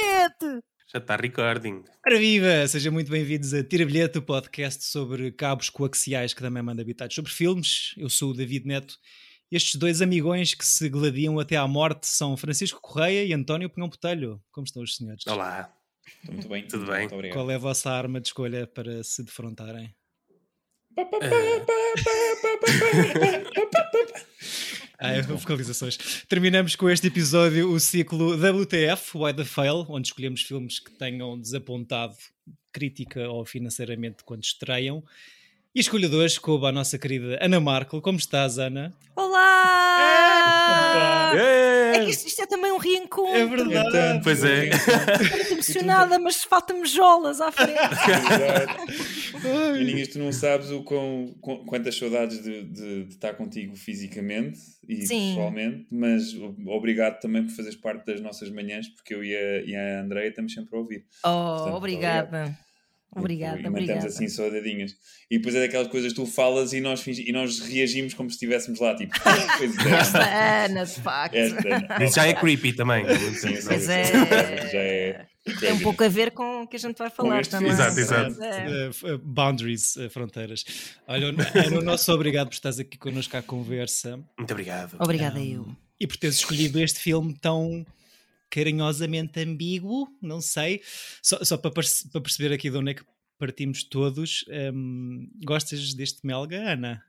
bilhete! Já está recording. Ora viva! Sejam muito bem-vindos a Tira Bilhete, o podcast sobre cabos coaxiais que também manda habitados sobre filmes. Eu sou o David Neto. Estes dois amigões que se gladiam até à morte são Francisco Correia e António Pinhão Botelho. Como estão os senhores? Olá. Estou muito bem. Tudo bem. Muito. Qual é a vossa arma de escolha para se defrontarem? Ah, é, vocalizações. Terminamos com este episódio o ciclo WTF, Why the Fail, onde escolhemos filmes que tenham desapontado crítica ou financeiramente quando estreiam. E a escolha de hoje coube à nossa querida Ana Markel. Como estás, Ana? Olá! É É. que isto, isto é também um reencontro. É verdade. Então, Pois é. Estou emocionada, mas falta-me jolas à frente. E ninguém, tu não sabes o quão, quantas saudades de, de- de estar contigo fisicamente e Sim. pessoalmente, mas obrigado também por fazeres parte das nossas manhãs, porque eu e a, e a Andreia estamos sempre a ouvir. Oh, Portanto, obrigada. Obrigada, e mantemos obrigada. assim saudadinhas. E depois é daquelas coisas que tu falas e nós, fingi- e nós reagimos como se estivéssemos lá, tipo, pois é, Esta Ana, de facto. esta. Isso já é creepy também. Sim, Pois é. Já é. Tem um pouco a ver com o que a gente vai falar este também. Exato, exato. É. F- uh, boundaries, uh, fronteiras. Olha, Ana, o nosso obrigado por estás aqui connosco à conversa Muito obrigado. Obrigada, eu. e por teres escolhido este filme tão carinhosamente ambíguo, não sei. Só, só para, perce- para perceber aqui de onde é que partimos todos, um, gostas deste melga, Ana?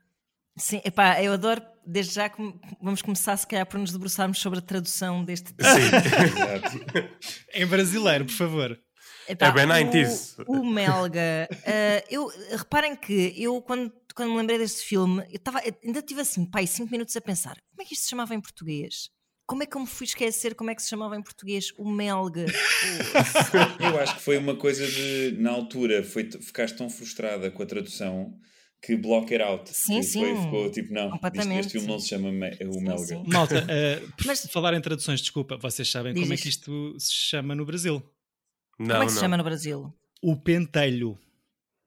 Sim, epá, eu adoro, desde já que vamos começar se calhar por nos debruçarmos sobre a tradução deste Sim. Exato. Em brasileiro, por favor. Epá, É bem 90s. O, o Melga, eh, eu, reparem que eu, quando, quando me lembrei deste filme, eu tava, ainda tive assim, pai, 5 minutos a pensar: como é que isto se chamava em português? Como é que eu me fui esquecer como é que se chamava em português? O Melga. Eu acho que foi uma coisa de, na altura, foi, ficaste tão frustrada com a tradução que block it out. Sim, Que foi- sim. ficou tipo, não, Completamente, este filme não se chama Me- o Melga. Malta, uh, por Mas- falar em traduções, desculpa, vocês sabem como é Diz que isto. se chama no Brasil? Não, como é que se não. chama no Brasil? O pentelho.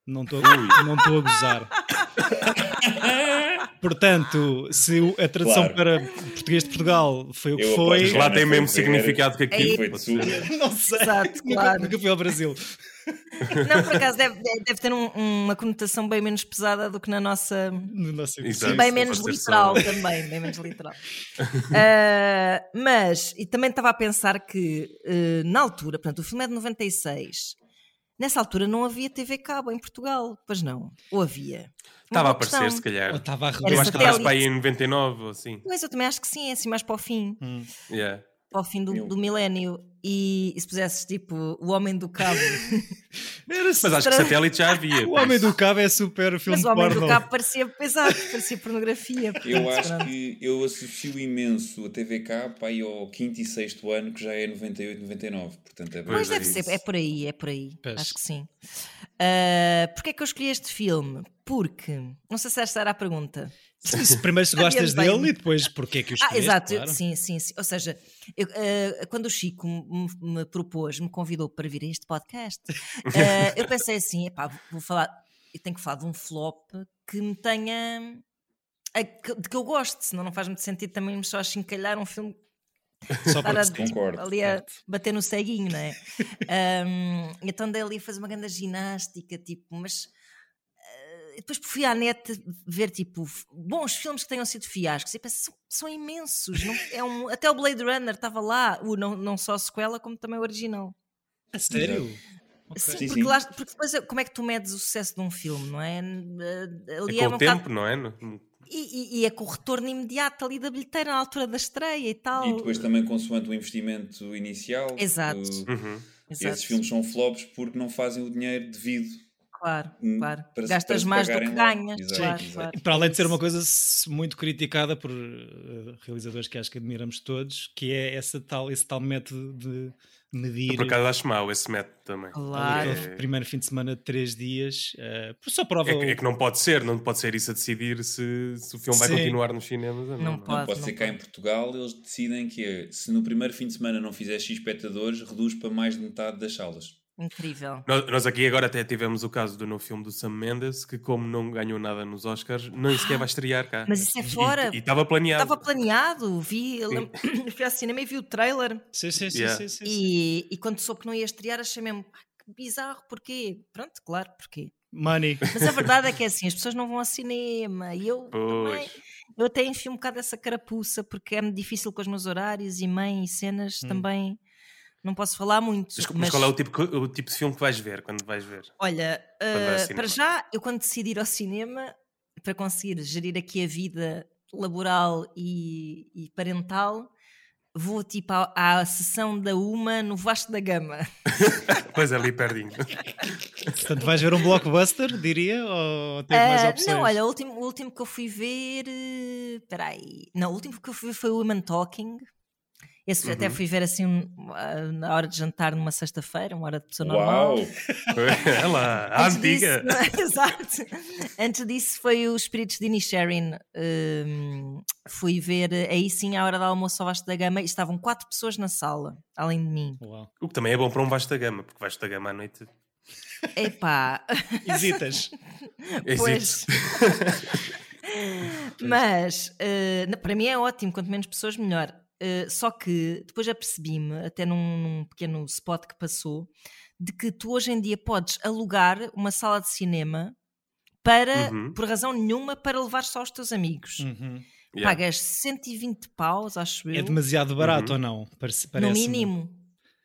Não estou não estou a gozar. Portanto, se a tradução Claro. para português de Portugal foi o que Eu foi, Lá tem mesmo foi significado que É aqui. Foi de não sei. Exato, claro. nunca fui ao Brasil. Não, por acaso deve, deve ter um- uma conotação bem menos pesada do que na nossa. No nosso Exato. E bem menos literal só- também, bem menos literal. Ah, mas, e também estava a pensar que eh, na altura, portanto, o filme é de 96. Nessa altura não havia TV cabo em Portugal, pois não? Ou havia? Estava a Uma questão. aparecer, se Ou calhar. estava a Era Eu acho que estás para aí em 99 ou assim. Pois eu também acho que sim, é assim mais para o fim, Yeah. para o fim do, do milénio. E, e se pusesses tipo o Homem do Cabo, Mas acho que satélite já havia. O Homem do Cabo é super filme mas o Homem do. Cabo parecia pesado, parecia pornografia. Eu portanto, acho pronto. que eu associo imenso a TVK para aí ao quinto e sexto ano, que já é 98, 99. Portanto, é Pois é deve ser, isso. é por aí, é por aí. Acho que sim. Ah, Porquê é que eu escolhi este filme? Porque, não sei se esta era a pergunta. Se- se Primeiro se gostas dele e depois porque é que o Ah, exato, claro. sim, sim, sim. Ou seja, eu, ah, quando o Chico me, me propôs, me convidou para vir a este podcast, ah, eu pensei assim: epá, vou falar, eu tenho que falar de um flop que me tenha. a- que- de que eu gosto, senão não faz muito sentido também só achincalhar um filme Só porque a, Concordo, ali a certo. bater no ceguinho, não é? Ahm, então dei ali a fazer uma grande ginástica, tipo, mas depois fui à net ver tipo bons filmes que tenham sido fiascos e pensei, são, são imensos. não- é um, até o Blade Runner estava lá, o, não, não só a sequela, como também o original. A sério? Ok. Sim, Sim, porque, sim. lá- porque depois é- como é que tu medes o sucesso de um filme, não é? É Ali com é o um tempo, bocado- não é? No- e, e- e é com o retorno imediato ali da bilheteira na altura da estreia e tal. E depois também consoante o investimento inicial. Exato. uh, Uhum. Exato. esses filmes são flops porque não fazem o dinheiro devido. Claro, hum, claro. para Gastas para mais do que ganhas. Exato, claro, exato. claro. Para além de ser uma coisa muito criticada por eh, realizadores que acho que admiramos todos, que é essa tal, esse tal método de medir Por acaso acho mau esse método também. Claro. É- primeiro fim de semana de três dias, eh, só prova É que, o- é que não pode ser, não pode ser isso a decidir se, se o filme vai Sim. continuar nos cinemas ou não. Não não. pode. Não pode ser cá em Portugal, eles decidem que é, se no primeiro fim de semana não fizer X espectadores, reduz para mais de metade das salas. Incrível. Nós, nós aqui agora até tivemos o caso do novo filme do Sam Mendes, que como não ganhou nada nos Oscars, nem sequer vai estrear cá. Mas isso é fora. E estava planeado. Estava planeado, vi, fui ao cinema e vi o trailer Sim, sim, sim, Yeah. sim, sim, sim. e, e quando soube que não ia estrear achei mesmo "Ah, que bizarro, porquê? Pronto, claro, porquê. Money. Mas a verdade é que é assim, as pessoas não vão ao cinema e eu também, Pois. eu até enfio um bocado essa carapuça porque é-me difícil com os meus horários e mãe e cenas Hum. também não posso falar muito. Mas, mas qual é o tipo, o tipo de filme que vais ver quando vais ver? Olha, uh, para já, eu quando decidi ir ao cinema, para conseguir gerir aqui a vida laboral e, e parental, vou tipo à, à sessão da Uma no Vasco da Gama. Pois é, ali pertinho. Portanto, vais ver um blockbuster, diria? Ou tens mais Ah, opções? não, olha, o último, o último que eu fui ver. eh, Espera aí. Não, o último que eu fui ver foi o Women Talking. Esse até Uhum. fui ver assim um, ah, na hora de jantar numa sexta-feira, uma hora de pessoa normal. Uau! lá, a antiga. disso- exato. Antes disso foi os Espíritos de Inisherin. Hum, fui ver aí sim à hora do almoço ao Vasco da Gama e estavam quatro pessoas na sala, além de mim. Uau. O que também é bom para um Vasco da Gama, porque Vasco da Gama à noite Epá, Hesitas. pois. Mas na- para mim é ótimo, quanto menos pessoas, melhor. Eh, só que depois apercebi-me, até num, num pequeno spot que passou, de que tu hoje em dia podes alugar uma sala de cinema para, Uhum. por razão nenhuma, para levar só os teus amigos. Uhum. Yeah. Pagas 120 paus, acho eu, É demasiado barato Uhum. ou não? Parece, no parece-me. mínimo.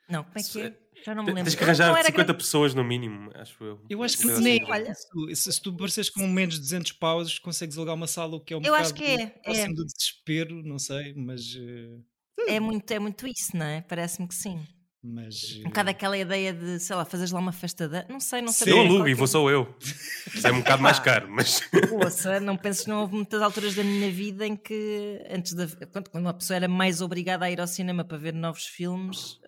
Não, como é que é? Já não me lembro. Tens que arranjar não era 50 grande- pessoas no mínimo, acho eu. Eu acho que nem assim. olha. Se, se tu pareces com menos de 200 paus, consegues alugar uma sala, o que é um Eu acho que é, próximo é. do desespero, não sei, mas... eh, É muito, é muito isso, não é? Parece-me que sim. mas Um bocado aquela ideia de, sei lá, fazeres lá uma festa de... Não sei, não sei. Eu alugo e vou só eu. Isso é um bocado mais Pá. caro, mas. Ouça, não penses que não houve muitas alturas da minha vida em que, antes da. Quando, quando uma pessoa era mais obrigada a ir ao cinema para ver novos filmes.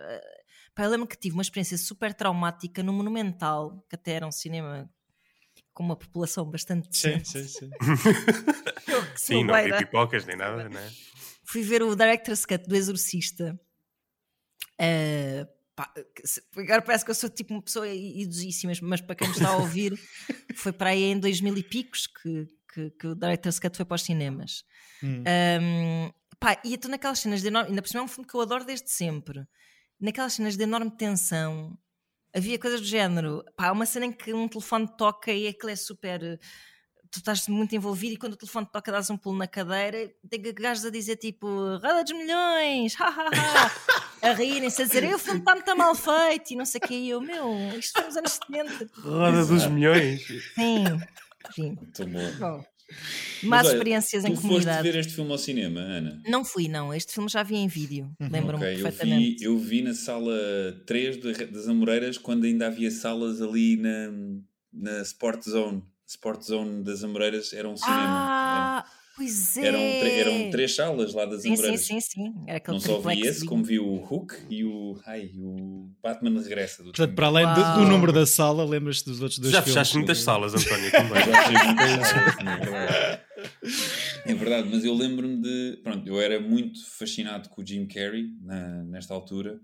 Pá, eu lembro que tive uma experiência super traumática no Monumental, que até era um cinema com uma população bastante Sim, decente. sim, sim. Eu, sou Sim, não havia pipocas nem nada, né? fui ver o Director's Cut do Exorcista. Eh, pá, agora parece que eu sou tipo uma pessoa idosíssima, mas para quem nos está a ouvir, foi para aí em 2000 e picos que, que, que o Director's Cut foi para os cinemas. Hum. Um, pá, e estou naquelas cenas de enorme, ainda por cima é um filme que eu adoro desde sempre. Naquelas cenas de enorme tensão, havia coisas do género. Pá, há uma cena em que um telefone toca e aquilo é super. Tu estás muito envolvido e quando o telefone toca dás um pulo na cadeira, tem que gajos a dizer tipo Roda dos milhões, ha, ha, ha", a rirem-se, a dizer o filme está muito mal feito e não sei o que. E eu, meu, isto foi nos anos 70. Roda dos milhões. Sim, enfim. Muito bom. Bom, más olha, experiências em Tu foste comunidade. ver este filme ao cinema, Ana? Não fui, não. Este filme já vi em vídeo. Lembro-me Ok, eu perfeitamente. vi, eu vi na sala 3 de- das Amoreiras quando ainda havia salas ali na, na Sport Zone. Sport Zone das Amoreiras era um cinema. Ah, pois é. Eram, tre- eram três salas lá das Sim, sim, Amoreiras. sim, sim. Era aquele Não só vi esse, como vi o Hook e o, ai, o Batman Regressa. Do Portanto, para além do, do número da sala, lembras-te dos outros dois Já filmes? fechaste muitas salas, António, também. Já fui muitas salas, sim, é verdade. É verdade, mas eu lembro-me de. Pronto, eu era muito fascinado com o Jim Carrey na- nesta altura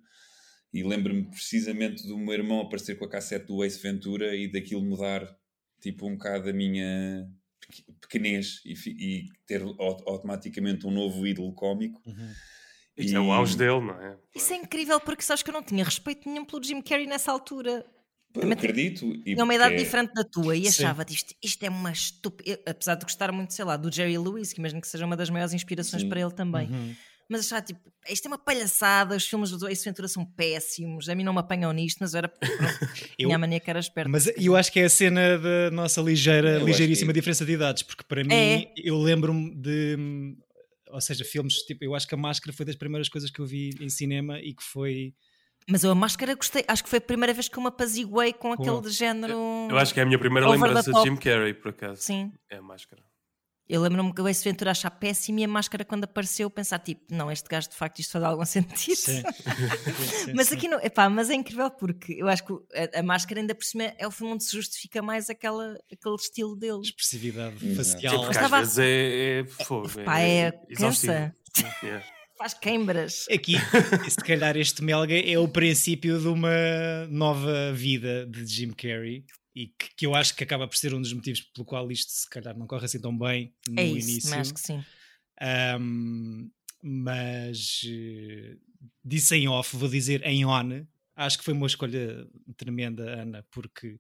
e lembro-me precisamente do meu irmão aparecer com a cassete do Ace Ventura e daquilo mudar tipo um bocado a minha pequenez e, e ter au- automaticamente um novo ídolo cómico. Uhum. Isto é o auge dele, não é? Isso é incrível porque sabes que eu não tinha respeito nenhum pelo Jim Carrey nessa altura. Eu acredito. E Tinha uma idade é- diferente da tua e achava isto, isto é uma estúpida. Apesar de gostar muito, sei lá, do Jerry Lewis, que imagino que seja uma das maiores inspirações Sim. para ele também. Uhum. Mas achava tipo, isto é uma palhaçada, os filmes do Ace Ventura são péssimos, a mim não me apanham nisto, mas eu era. Eu- Tinha a mania que era esperta. Mas eu acho que é a cena da nossa ligeira, Eu ligeiríssima que- diferença de idades, porque para mim É. eu lembro-me de. Ou seja, filmes tipo, eu acho que a máscara foi das primeiras coisas que eu vi em cinema e que foi. Mas eu a máscara gostei, acho que foi a primeira vez que eu me apaziguei com aquele de género. Eu acho que é a minha primeira lembrança de. Jim Carrey, por acaso. Sim. É a máscara. Eu lembro-me que o Ace Ventura achar péssimo e a máscara, quando apareceu, pensar tipo, não, este gajo de facto isto faz algum sentido. Sim. Sim, Mas sim. aqui não, epá, mas é incrível porque eu acho que a, a máscara ainda por cima é o filme onde se justifica mais aquela, aquele estilo dele. Expressividade Exato. facial. Porque às estava- vezes é, é fogo. Pá, é exaustivo. cansa. Yeah. Faz queimbras. Aqui, se calhar, este Melga é o princípio de uma nova vida de Jim Carrey e que, que eu acho que acaba por ser um dos motivos pelo qual isto, se calhar, não corre assim tão bem no é isso, início. mas acho que sim. Um, mas uh, disse em off, vou dizer em on. Acho que foi uma escolha tremenda, Ana, porque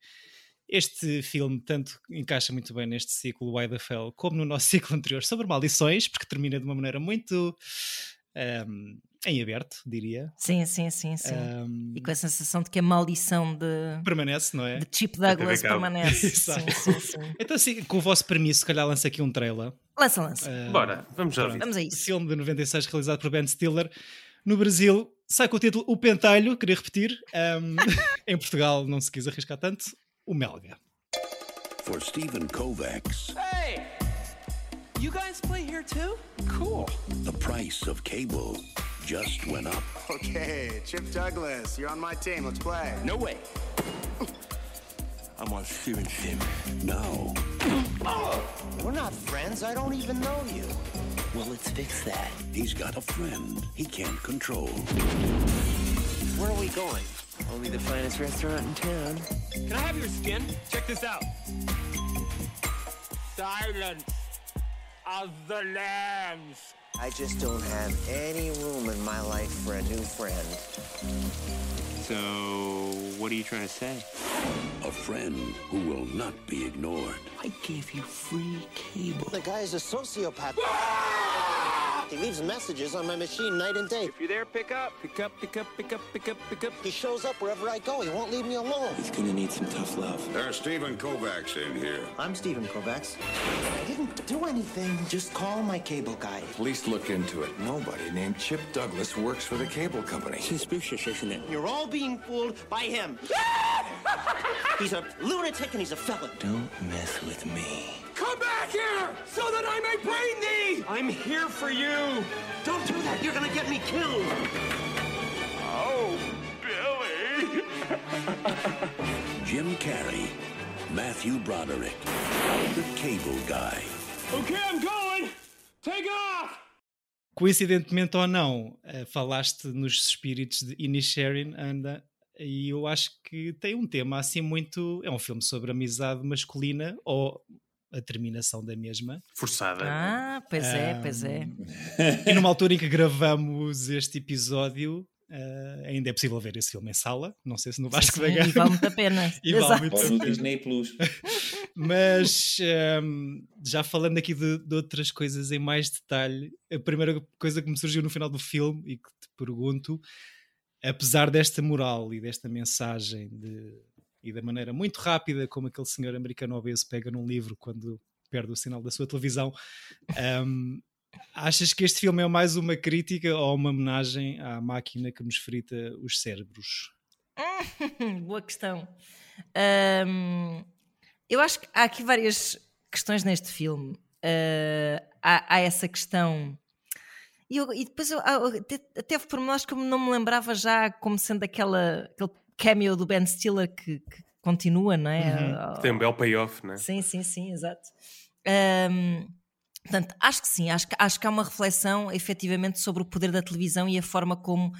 este filme tanto encaixa muito bem neste ciclo Why the Fell como no nosso ciclo anterior sobre maldições, porque termina de uma maneira muito um, em aberto, diria. Sim, sim, sim, sim. Um, e com a sensação de que a maldição de permanece, não é? De Chip Douglas permanece. sim, sim, sim. Então, assim, com o vosso permisso, se calhar lança aqui um trailer. Lança, lança. Uh, Bora, vamos já Vamos a isso. Filme de 96 realizado por Ben Stiller. No Brasil, sai com o título O Pentalho, queria repetir. Um, em Portugal, não se quis arriscar tanto. O Melga. For Stephen Kovacs. Hey! You guys play here too? Cool. The price of cable just went up. Okay, Chip Douglas, you're on my team. Let's play. No way. I'm on Steven's team. Now. We're not friends. I don't even know you. Well, let's fix that. He's got a friend he can't control. Where are we going? Only the finest restaurant in town. Can I have your skin? Check this out. Silence of the lambs. I just don't have any room in my life for a new friend. So, what are you trying to say? A friend who will not be ignored. I gave you free cable. The guy is a sociopath. He leaves messages on my machine night and day. If you're there, pick up, pick up, pick up, pick up, pick up, pick up. He shows up wherever I go. He won't leave me alone. He's gonna need some tough love. There's Stephen Kovacs in here. I'm Stephen Kovacs. I didn't do anything. Just call my cable guy. At least look into it. Nobody named Chip Douglas works for the cable company. Suspicious, isn't it? You're all being fooled by him. he's a lunatic and he's a felon. Don't mess with me. Come back here so that I may brain thee! I'm here for you! Don't do that. You're gonna get me killed. Oh, Billy! Jim Carrey, Matthew Broderick, the cable guy. Okay, I'm going! Take off! Coincidentemente ou não, uh, falaste nos espíritos de Inisherin, anda, e eu acho que tem um tema assim muito. É um filme sobre amizade masculina ou a terminação da mesma. Forçada. Ah, pois é, um, pois é. E numa altura em que gravamos este episódio, uh, ainda é possível ver esse filme em sala. Não sei se no Vasco da Gama. E vale muito a pena. e vale muito a pena. Disney Plus. Mas um, já falando aqui de, de, outras coisas em mais detalhe, a primeira coisa que me surgiu no final do filme e que te pergunto, apesar desta moral e desta mensagem de, e da maneira muito rápida como aquele senhor americano obeso pega num livro quando perde o sinal da sua televisão, um, achas que este filme é mais uma crítica ou uma homenagem à máquina que nos frita os cérebros? Boa questão. Um, eu acho que há aqui várias questões neste filme. Uh, há, há, essa questão. E, eu, e depois eu, até, até houve pormenores que eu não me lembrava já como sendo aquela, aquele cameo do Ben Stiller que, que continua, não é? Uhum. Tem um belo payoff, não é? Sim, sim, sim, exato. Um, portanto, acho que sim, acho que, acho que há uma reflexão efetivamente sobre o poder da televisão e a forma como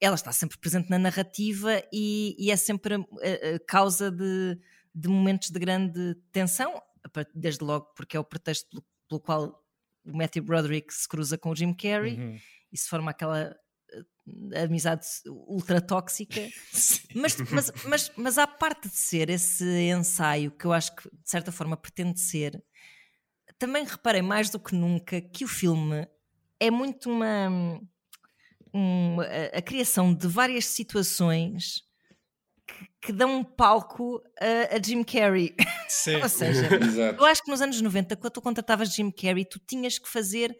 ela está sempre presente na narrativa e, e é sempre a, a, a causa de, de, momentos de grande tensão, desde logo porque é o pretexto pelo, pelo qual o Matthew Broderick se cruza com o Jim Carrey Uhum. e se forma aquela amizade ultra tóxica, mas, mas, mas, mas à parte de ser esse ensaio que eu acho que de certa forma pretende ser, também reparei mais do que nunca que o filme é muito uma, uma a, a, criação de várias situações que, que dão um palco a, a Jim Carrey. Sim. Ou seja, eu acho que nos anos 90, quando tu contratavas Jim Carrey, tu tinhas que fazer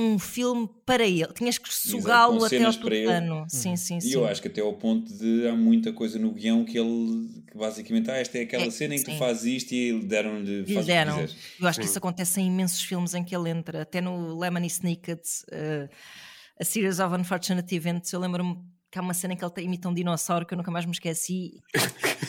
um filme para ele, tinhas que sugá-lo até ao para ele. tutano. Sim, sim, E sim. eu acho que até ao ponto de há muita coisa no guião que ele que basicamente, ah, esta é aquela É, cena em que sim. tu fazes isto e deram-lhe lhe faz deram. o que quiseres. Eu acho que isso acontece em imensos filmes em que ele entra, até no Lemony Snicket, uh, a Series of Unfortunate Events. Eu lembro-me que há uma cena em que ele imita um dinossauro que eu nunca mais me esqueci.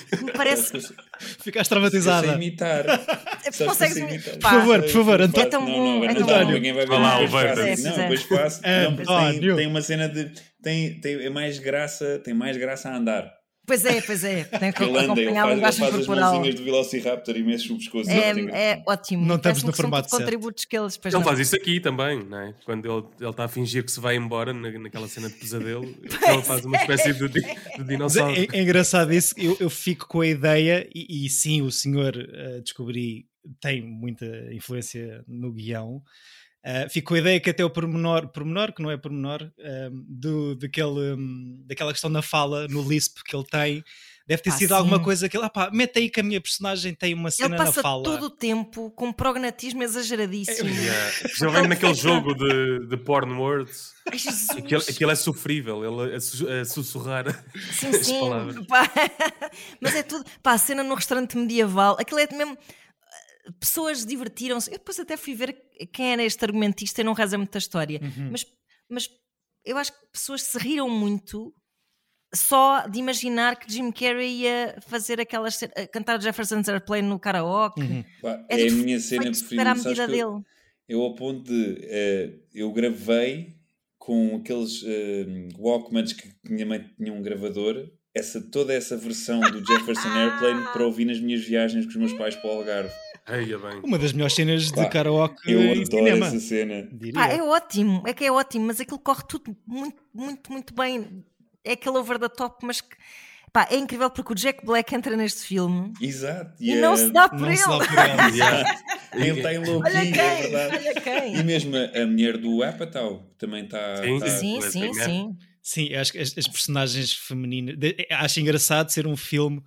que me parece. Ficaste traumatizada. sei imitar. Consegues imitar. Por favor, por favor, António. É tão não, bom, não, é não, não, ninguém vai ver. Vai lá, o. É, Não, é. depois faço. Não, porque tem, uma cena de. Tem, tem é mais graça, tem mais graça a andar. Pois é, pois é. Tem que Ele anda, ele acompanhar a faz, ele faz as mãozinhas do Velociraptor e mexe o pescoço. É, engraçado. é ótimo. Não estamos no formato tudo certo. contributos que eles Ele não- faz isso aqui também, não é? Quando ele ele está a fingir que se vai embora na, naquela cena de pesadelo, ele faz uma espécie de, de Mas dinossauro. É, é engraçado isso, eu, eu fico com a ideia, e, e sim, o senhor eh, descobri tem muita influência no guião. Eh, fico com a ideia que até o pormenor, pormenor que não é pormenor, do, daquele, hum, daquela questão na fala, no lisp que ele tem, deve ter Ah, sido alguma sim. coisa que ele, ah pá, mete aí que a minha personagem tem uma Ele cena na passa fala. todo o tempo com prognatismo exageradíssimo. Yeah. Principalmente naquele jogo de, de porn words. Aquilo, aquilo é sofrível, ele a, su- a sussurrar Sim, as sim. palavras. pá. Mas é tudo. Pá, a cena no restaurante medieval, aquilo é mesmo. Pessoas divertiram-se. Eu depois até fui ver quem era este argumentista e não reza muita história. Uhum. Mas, mas eu acho que pessoas se riram muito só de imaginar que Jim Carrey ia fazer aquelas. a cantar Jefferson's Airplane no karaoke. Uhum. É é, a minha cena preferida. à Sabes medida que eu- dele. Eu, ao ponto de. eh, eu gravei com aqueles eh, Walkmans que minha mãe tinha um gravador. Essa, toda essa versão do Jefferson Airplane para ouvir nas minhas viagens com os meus pais para o Algarve. Eia bem. Uma das melhores cenas de Pá, karaoke Eu em adoro cinema. essa cena. Pá, é ótimo, é que é ótimo, mas aquilo corre tudo muito, muito, muito bem. É aquele over the top, mas que pá, é incrível porque o Jack Black entra neste filme Exato. e é- não se dá por Não ele. se dá por. Yeah. Ele está em Olha quem, é verdade. olha E quem. mesmo a, a mulher do Apatow também está. Sim, está- Sim, sim, sim. Sim, acho que as, as personagens femininas. de- acho engraçado ser um filme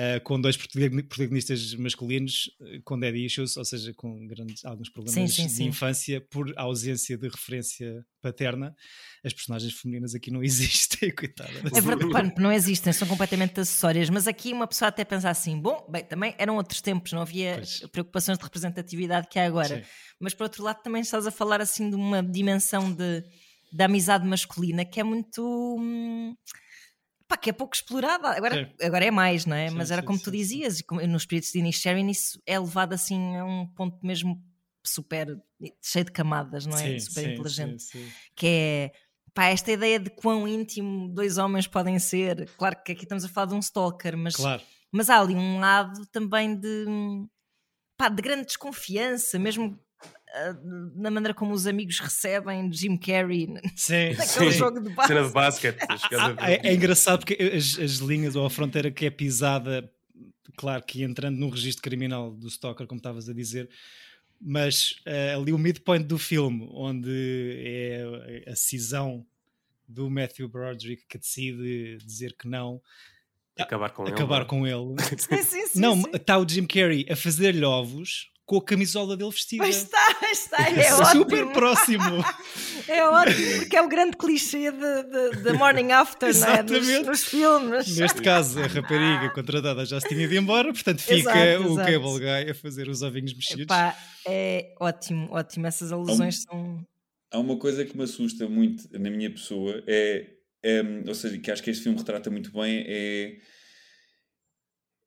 eh, com dois protagoni- protagonistas masculinos eh, com dead issues, ou seja, com grandes, alguns problemas sim, de sim. infância por ausência de referência paterna. As personagens femininas aqui não existem, coitada. É verdade, não existem, são completamente acessórias, mas aqui uma pessoa até pensa assim: bom, bem, também eram outros tempos, não havia Pois. preocupações de representatividade que há agora. Sim. Mas por outro lado, também estás a falar assim de uma dimensão de, de amizade masculina que é muito. hum, Pá, que é pouco explorada. Agora, agora é mais, não é? Sim, Mas era sim, como tu dizias, e como- no espírito de Inisherin, isso é levado assim a um ponto mesmo super cheio de camadas, não é? Super inteligente que é pá, esta ideia de quão íntimo dois homens podem ser. Claro que aqui estamos a falar de um stalker, mas, Claro. mas há ali um lado também de, pá, de grande desconfiança, mesmo na maneira como os amigos recebem Jim Carrey Sim, naquele sim. jogo de Cena de basquete. as Ah, é, é engraçado porque as, as linhas ou a fronteira que é pisada, claro que entrando num registro criminal do Stalker, como estavas a dizer, mas eh, ali o midpoint do filme, onde é a cisão do Matthew Broderick que decide dizer que não, Acabar com ele. acabar não é? com ele. Sim, sim, sim, não, está o Jim Carrey a fazer-lhe ovos com a camisola dele vestida. Pois está, está, é Super ótimo. próximo. É ótimo, porque é o grande clichê de, de, de Morning After, não é? Nos, Exatamente. nos filmes. Neste caso, a rapariga contratada já se tinha ido embora, portanto fica Exato, o exato. Cable Guy a fazer os ovinhos mexidos. Pá, é ótimo, ótimo. Essas alusões são. Há uma coisa que me assusta muito na minha pessoa, é, é, ou seja, que acho que este filme retrata muito bem, é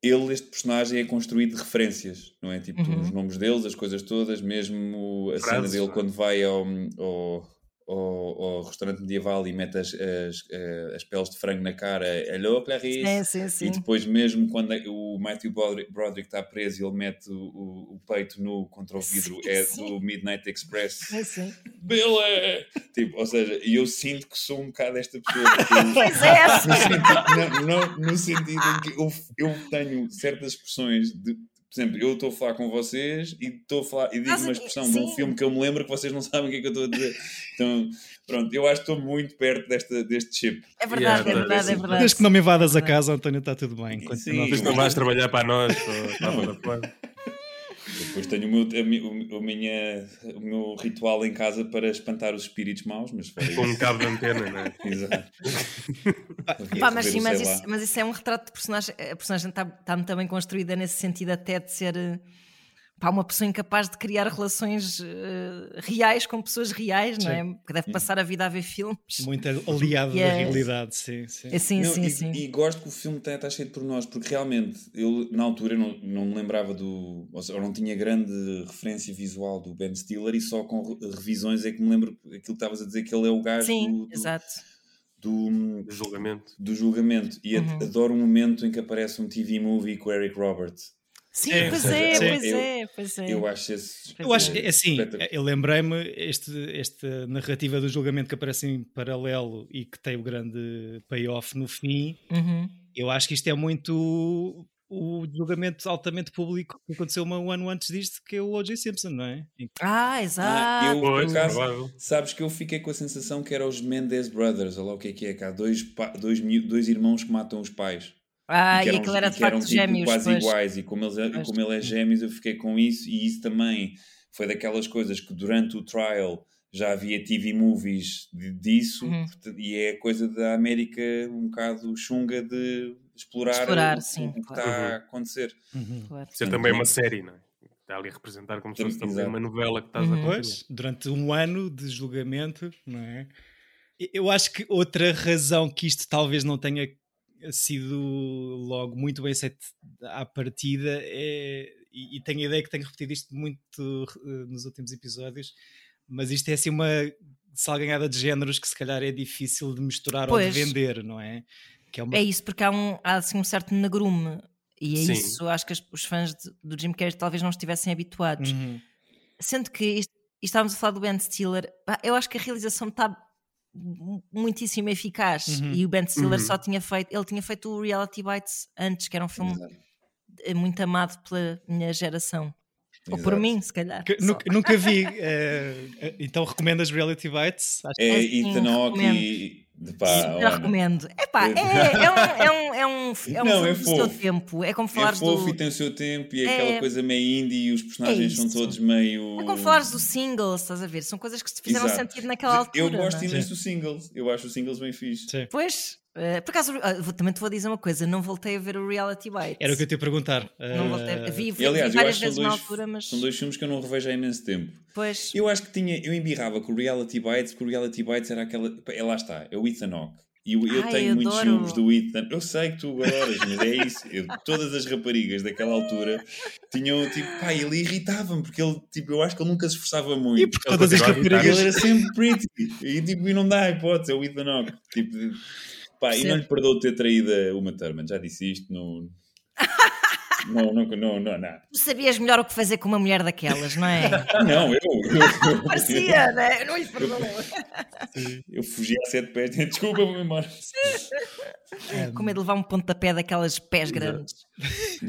ele, este personagem, é construído de referências, não é? Tipo, Uhum. os nomes deles, as coisas todas, mesmo a cena dele não é? quando vai ao, ao, ao, ao restaurante medieval e mete as, as, eh, as peles de frango na cara, hello Clarice, Sim, sim, sim. e depois mesmo quando o Matthew Broderick está preso e ele mete o, o, o peito nu contra o vidro, Sim, é sim. do Midnight Express. Sim, sim. Billy! Tipo, ou seja, eu sinto que sou um bocado esta pessoa. Pois é, no, sentido, não, no sentido em que eu, eu tenho certas expressões de. Por exemplo, eu estou a falar com vocês e estou a falar e digo Mas, uma expressão de um sim. filme que eu me lembro que vocês não sabem o que é que eu estou a dizer. Então, pronto, eu acho que estou muito perto desta, deste chip. É verdade, é Yeah, verdade, é sim. verdade. Desde que não me invadas a casa, António, está tudo bem. Sim. não vais trabalhar para nós. ou. Depois tenho o meu, a minha, o meu ritual em casa para espantar os espíritos maus, mas Com um cabo de antena, não é? Exato. Pá, mas, sim, mas, isso, mas isso é um retrato de personagem. A personagem está tá muito bem construída nesse sentido, até de ser. Eh, pá, uma pessoa incapaz de criar relações eh, reais com pessoas reais, não é? Que deve passar a vida a ver filmes. Muito aliado da Yes. realidade, sim. sim. É, Sim, Não, sim, e, sim. e gosto que o filme está, está cheio de pormenores, porque realmente eu, na altura, não, não me lembrava do. Ou seja, eu não tinha grande referência visual do Ben Stiller e só com re- revisões é que me lembro aquilo que estavas a dizer, que ele é o gajo Sim, do, do, exato. do, Do julgamento. do julgamento. E Uhum. adoro o momento em que aparece um TV movie com o Eric Roberts. Sim, É, pois é, sim. pois Eu- é, pois é. Eu acho esse. Eu acho, é assim, espetacular. eu lembrei-me este, esta narrativa do julgamento que aparece em paralelo e que tem o grande payoff no fim. Uhum. Eu acho que isto é muito o julgamento altamente público que aconteceu um ano antes disto, que é o O.J. Simpson, não é? Ah, exato. eu, por acaso, sabes que eu fiquei com a sensação que eram os Mendes Brothers, olha lá o que é que é cá, dois, dois, dois irmãos que matam os pais. Ah, e eram- aquilo era de que eram, facto tipo, gêmeos. quase pois. iguais e como, eles, Pois. como ele é gêmeos eu fiquei com isso e isso também foi daquelas coisas que durante o trial já havia TV movies disso Uhum. portanto, e é coisa da América um bocado chunga de explorar, Explorar, o, sim, o que claro. está a Uhum. acontecer. Claro. Ser também uma série, não é? Está ali a representar como se fosse também Exato. uma novela que estás a Uhum. Pois, durante um ano de julgamento, não é? Eu acho que outra razão que isto talvez não tenha sido logo muito bem aceito à partida é, e, e tenho a ideia que tenho repetido isto muito eh, nos últimos episódios, mas isto é assim uma salganhada de géneros que se calhar é difícil de misturar ou Pois. de vender, não é? Que é uma É isso, porque há, um, há assim um certo negrume. E é Sim. isso, acho que as- os fãs de- do Jim Carrey talvez não estivessem habituados. Uhum. Sendo que isto, e estávamos a falar do Ben Stiller, eu acho que a realização está muitíssimo eficaz. Uhum. E o Ben Stiller Uhum. só tinha feito, ele tinha feito o Reality Bites antes, que era um filme Exato. eh, muito amado pela minha geração. Ou por Exato. mim, se calhar. Que nunca, nunca vi. eh, então recomendas Reality Bites? Acho que- É É sim, Ethan Hawke e de pá, Já olha, recomendo. Epá, Eu- é, é um, é um, é um, é um Não, filme é do seu fofo. tempo. É como é falares fofo do. e tem o seu tempo e é É- aquela coisa meio indie e os personagens são isso. todos meio É como falares do singles, estás a ver? São coisas que se fizeram Exato. sentido naquela altura. Eu gosto é? imenso dos singles. Eu acho os singles bem fixe. Sim. Pois, eh, por acaso, vou- também te vou dizer uma coisa: não voltei a ver o Reality Bites. Era o que eu te ia perguntar. Não voltei, Eh, vi, vi E, aliás, eu várias vezes são na dois, altura, mas. são dois filmes que eu não revejo há imenso tempo. Pois, Eu acho que tinha, eu embirrava com o Reality Bites, porque o Reality Bites era aquela. É lá está, é o Ethan Hawke. E eu, eu Ai, tenho eu muitos adoro. filmes do Ethan. Eu sei que tu adoras, mas é isso. Eu- todas as raparigas daquela altura tinham tipo, pá, ele irritava-me, porque ele, tipo, eu acho que ele nunca se esforçava muito. E porque Ele todas as raparigas. Ele era sempre pretty. E tipo, e não dá hipótese, é o Ethan Hawke. Tipo, pá, e não lhe perdoo ter traído a Uma Thurman. Já disse isto, não. Não, não, não, não, não. tu sabias melhor o que fazer com uma mulher daquelas, não é? Ah, não, eu. eu, eu Parecia, né? Eu não lhe perdoo. Eu fugi a sete pés. Desculpa, vou-me embora. Com medo de levar um pontapé daquelas pés grandes.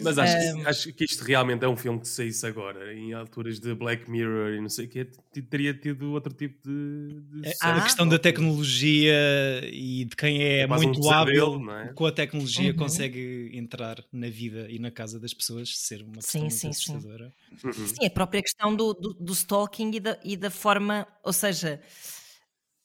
Mas acho, que, acho que isto realmente é um filme que se saísse agora, em alturas de Black Mirror e não sei o quê, t- teria tido outro tipo de. de É, sucesso. a questão da tecnologia e de quem é, É um muito pesadelo, hábil não é? com a tecnologia Uhum. consegue entrar na vida e na casa das pessoas, ser uma questão Sim, muito sim, sim. assustadora. Uhum. Sim, a própria questão do, do, do stalking e da, e da forma, ou seja,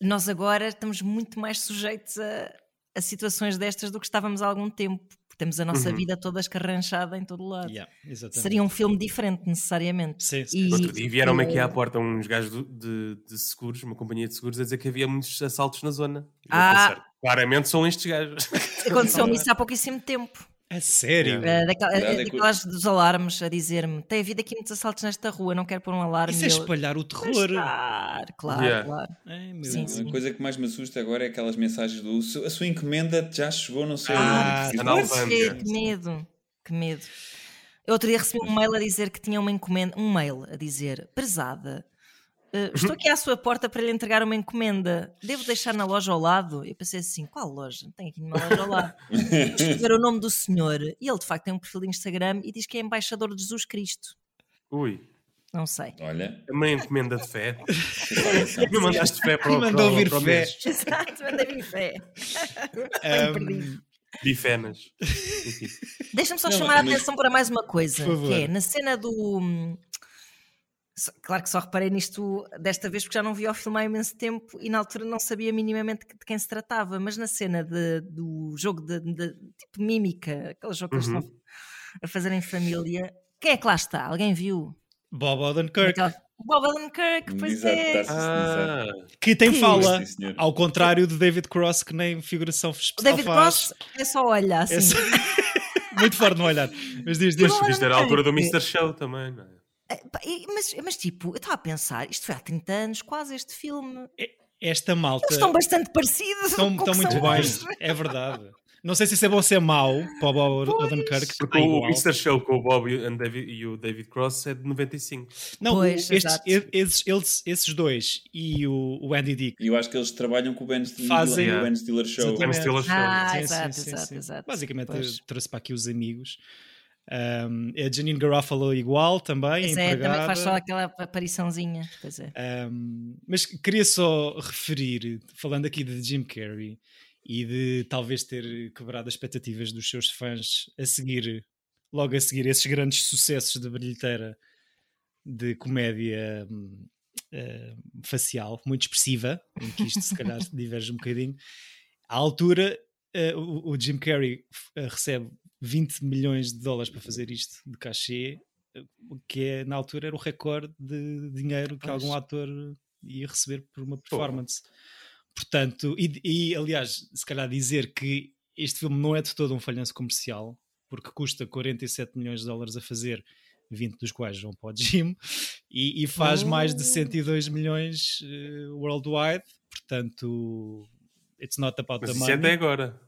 nós agora estamos muito mais sujeitos a, a situações destas do que estávamos há algum tempo. Temos a nossa Uhum. vida toda escarranchada em todo lado. Yeah. Seria um filme diferente, necessariamente. Sim, sim. E- Outro dia vieram-me aqui e- à porta uns gajos do- de, de seguros, uma companhia de seguros, a dizer que havia muitos assaltos na zona. Ah. pensar, claramente são estes gajos. Aconteceu-me isso há pouquíssimo tempo. A sério? Yeah. Uh, daquela- é que- daquelas dos alarmes a dizer-me: tem havido aqui muitos assaltos nesta rua, não quero pôr um alarme. Isso é espalhar o "Pois terror. Claro, claro, Yeah. claro. Ai, meu Sim, sim. A coisa que mais me assusta agora é aquelas mensagens do "Su- a sua encomenda já chegou, não sei Ah, onde. Que, que medo, que medo. Eu outro dia recebi um mail a dizer que tinha uma encomenda, um mail a dizer, prezada, eh, estou aqui à sua porta para lhe entregar uma encomenda. Devo deixar na loja ao lado? Eu pensei assim, qual loja? Não tenho aqui nenhuma loja ao lado. Escrever o nome do senhor. E ele de facto tem um perfil de Instagram e diz que é embaixador de Jesus Cristo. Ui, Não sei. Olha, é uma encomenda de fé. Me mandaste fé para o Mandou vir para o fé. mês. Exato, mandei-me fé. Ahm, perdido. Bifenas. Deixa-me só Não, chamar a mas- atenção para mais uma coisa, que é na cena do. Claro que só reparei nisto desta vez porque já não vi o filme há imenso tempo e na altura não sabia minimamente de quem se tratava, mas na cena de- do jogo de, de- tipo mímica, aquele jogo que eles Uhum. estão a fazer em família, quem é que lá está? Alguém viu? Bob Odenkirk. Aquela- Bob Odenkirk, pois Exato, é. Ah, Que tem Que- fala, senhor. ao contrário de David Cross, que nem figuração O especial David faz. Cross é só olhar assim. É só- Muito forte no olhar. Mas diz, diz. Isto era a altura do É. Mr. Show também, não é? É, pá, e- Mas, mas tipo, eu estava a pensar, isto foi há 30 anos, quase este filme. Esta malta Eles estão bastante parecidos. estão, estão muito bem. hoje. É verdade. Não sei se isso é bom ou se é mau para o Bob Odenkirk. Porque o. Mr. Show com o Bob e, and David- e o David Cross é de 95. Não, Pois, estes- esses, eles- esses dois e o, o Andy Dick E eu acho que eles trabalham com o Ben Stiller, Fazem- o ben Stiller Show. Exatamente. Ben Stiller Show. Ah, Sim, exato, sim, sim, exato, sim. exato. Basicamente trouxe para aqui os amigos. Um, a Janine Garofalo igual também, Pois é, também faz só empregada. aquela apariçãozinha. Pois é. Um, mas queria só referir, falando aqui de Jim Carrey e de talvez ter quebrado as expectativas dos seus fãs a seguir, logo a seguir, esses grandes sucessos de bilheteira de comédia eh, facial, muito expressiva, em que isto se calhar diverge um bocadinho. À altura, eh, o, o Jim Carrey eh, recebe 20 milhões de dólares para fazer isto de cachê, o que é, na altura era o recorde de dinheiro que algum ator ia receber por uma performance. Portanto, e, e, aliás, se calhar dizer que este filme não é de todo um falhanço comercial, porque custa 47 milhões de dólares a fazer, 20 dos quais vão para o Jim, e, e faz mais de Oh. 102 milhões eh, worldwide, portanto, it's not about Mas the isso é money. até agora.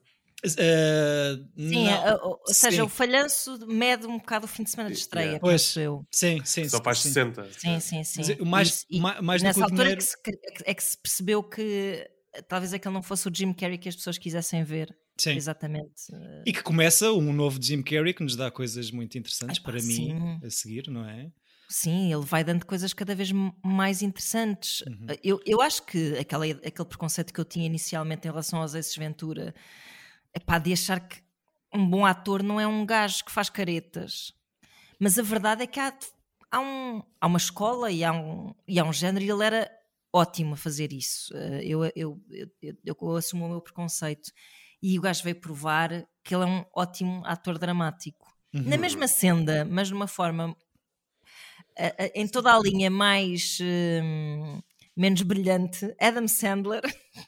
Eh, Sim, não. a- ou seja, Sim. o falhanço mede um bocado o fim de semana de estreia, Yeah. Pois. eu. Sim, sim, Só sim, para as sim. 60. Sim, sim, sim. O mais- e ma- mais nessa o altura dinheiro- é, que se, é que se percebeu que eh, talvez aquele não fosse o Jim Carrey que as pessoas quisessem ver. Sim. Exatamente. eh, E que começa um novo Jim Carrey que nos dá coisas muito interessantes para mim sim. a seguir, não é? Sim, ele vai dando coisas cada vez mais interessantes. Uhum. Eu, eu acho que aquela, aquele preconceito que eu tinha inicialmente em relação aos Aces Ventura é pá, de achar que um bom ator não é um gajo que faz caretas. Mas a verdade é que há, há, um, há uma escola e há um, e há um género e ele era ótimo a fazer isso. Eh, Eu, eu, eu, eu, assumo o meu preconceito. E o gajo veio provar que ele é um ótimo ator dramático. Na mesma senda, mas de uma forma a- a- em toda a linha mais hum, menos brilhante, Adam Sandler,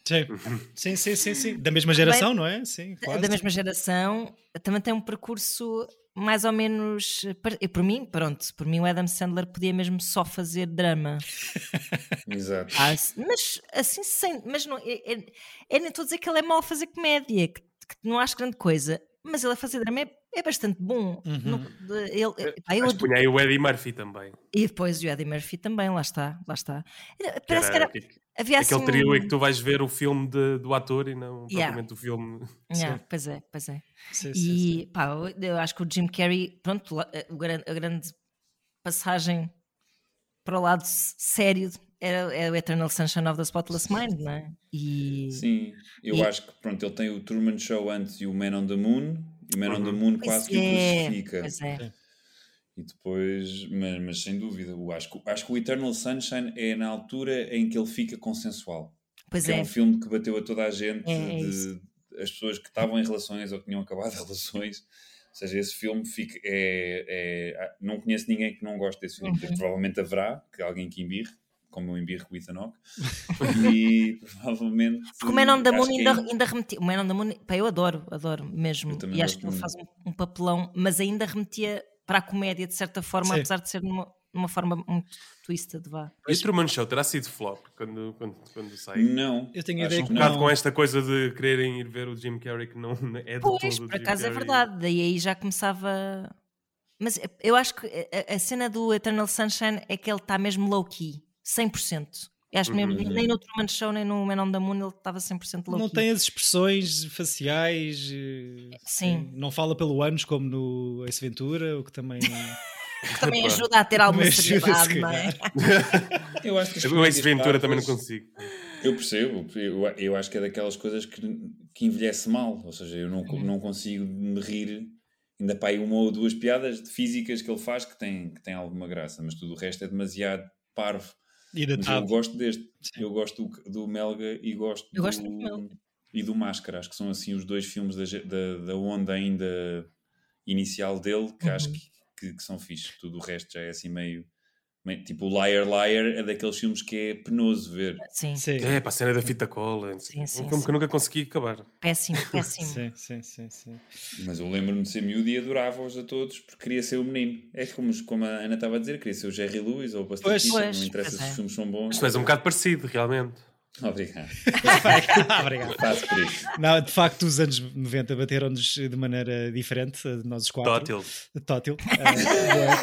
Sim. sim, sim, sim, sim. Da mesma geração, não é? Sim, quase. da mesma geração, também tem um percurso mais ou menos. e Por mim, pronto, por mim o Adam Sandler podia mesmo só fazer drama. Exato. Ah, mas assim, sem. Mas não, é, é, é nem estou a dizer que ele é mau a fazer comédia, que, que não acho grande coisa, mas ele a fazer drama é, é bastante bom. Uhum. Não- ele, pá, eu adoro- o Eddie Murphy também. E depois o Eddie Murphy também, lá está, lá está. Era- Que Parece que era era. aquele- Havia assim Aquele trio um- em que tu vais ver o filme de- do ator e não Yeah. propriamente o filme. Yeah, pois é, pois é. Sim, sim, sim. E pá, eu- acho que o Jim Carrey, pronto, gran- a grande passagem para o lado sério era, é o Eternal Sunshine of the Spotless Mind, não é? E Sim, eu E- acho que pronto, ele tem o Truman Show antes e o Man on the Moon, e o Man on the. Moon Pois quase que o é, crucifica. pois é. E depois, mas, mas sem dúvida, eu acho, que- acho que o Eternal Sunshine é na altura em que ele fica consensual. Pois que é. é. um filme que bateu a toda a gente, É, é de- as pessoas que estavam em relações ou que tinham acabado relações. Ou seja, esse filme fica, é, é- ah, não conheço ninguém que não goste desse filme. Uhum. Provavelmente haverá que alguém que embirre, como eu embirro com o Ethan Hawke. e provavelmente. Porque o Man on the Moon ainda, é- ainda remetia. O Man on the Moon, pá, eu adoro, adoro mesmo. Eu E acho que ele faz um, um papelão, mas ainda remetia para a comédia de certa forma, Sim. apesar de ser numa, numa forma muito twisted, vá. E o Truman Show terá sido flop quando, quando, quando sai. Não. Eu tenho a acho ideia Um que não. com esta coisa de quererem ir ver o Jim Carrey que não é de Pois, todo por acaso é verdade. Daí aí já começava. Mas eu acho que a, a cena do Eternal Sunshine é que ele está mesmo low-key, 100%. Eu acho que mesmo, Uhum. nem no Truman Show, nem no Man on the Moon ele estava 100% low-key. Não tem as expressões faciais. eh, Sim. Não fala pelo anos como no Ace Ventura, o que também. Também ajuda a ter alguma seriedade, se não é? Eu acho que as O Ace Ventura também não consigo. Eu percebo, eu, eu acho que é daquelas coisas que, que envelhece mal, ou seja, eu não, não consigo me rir, ainda para aí uma ou duas piadas de físicas que ele faz que tem, que tem alguma graça, mas tudo o resto é demasiado parvo. Mas eu gosto deste, eu gosto do, do Melga e gosto, Eu gosto do, do Melga. e do Máscara, acho que são assim os dois filmes da, da, da onda ainda inicial dele que acho Uhum. que, que, que são fixes, tudo o resto já é assim meio Me- Tipo, o Liar Liar é daqueles filmes que é penoso ver. Sim, Sim. É, para a cena da fita cola. Sim, sim, um filme sim. que eu nunca consegui acabar. péssimo, péssimo. Sim, sim, sim, sim. Mas eu lembro-me de ser miúdo e adorava-os a todos porque queria ser o menino. É como, como a Ana estava a dizer, queria ser o Jerry Lewis ou o Buster. Keaton, não interessa pois se é. os filmes são bons. Mas tu és um bocado parecido, realmente. Obrigado. Obrigado. Faço por isso. Não, de facto, os anos 90 bateram-nos de maneira diferente, nós os quatro. Tótil. Tótil. Ah,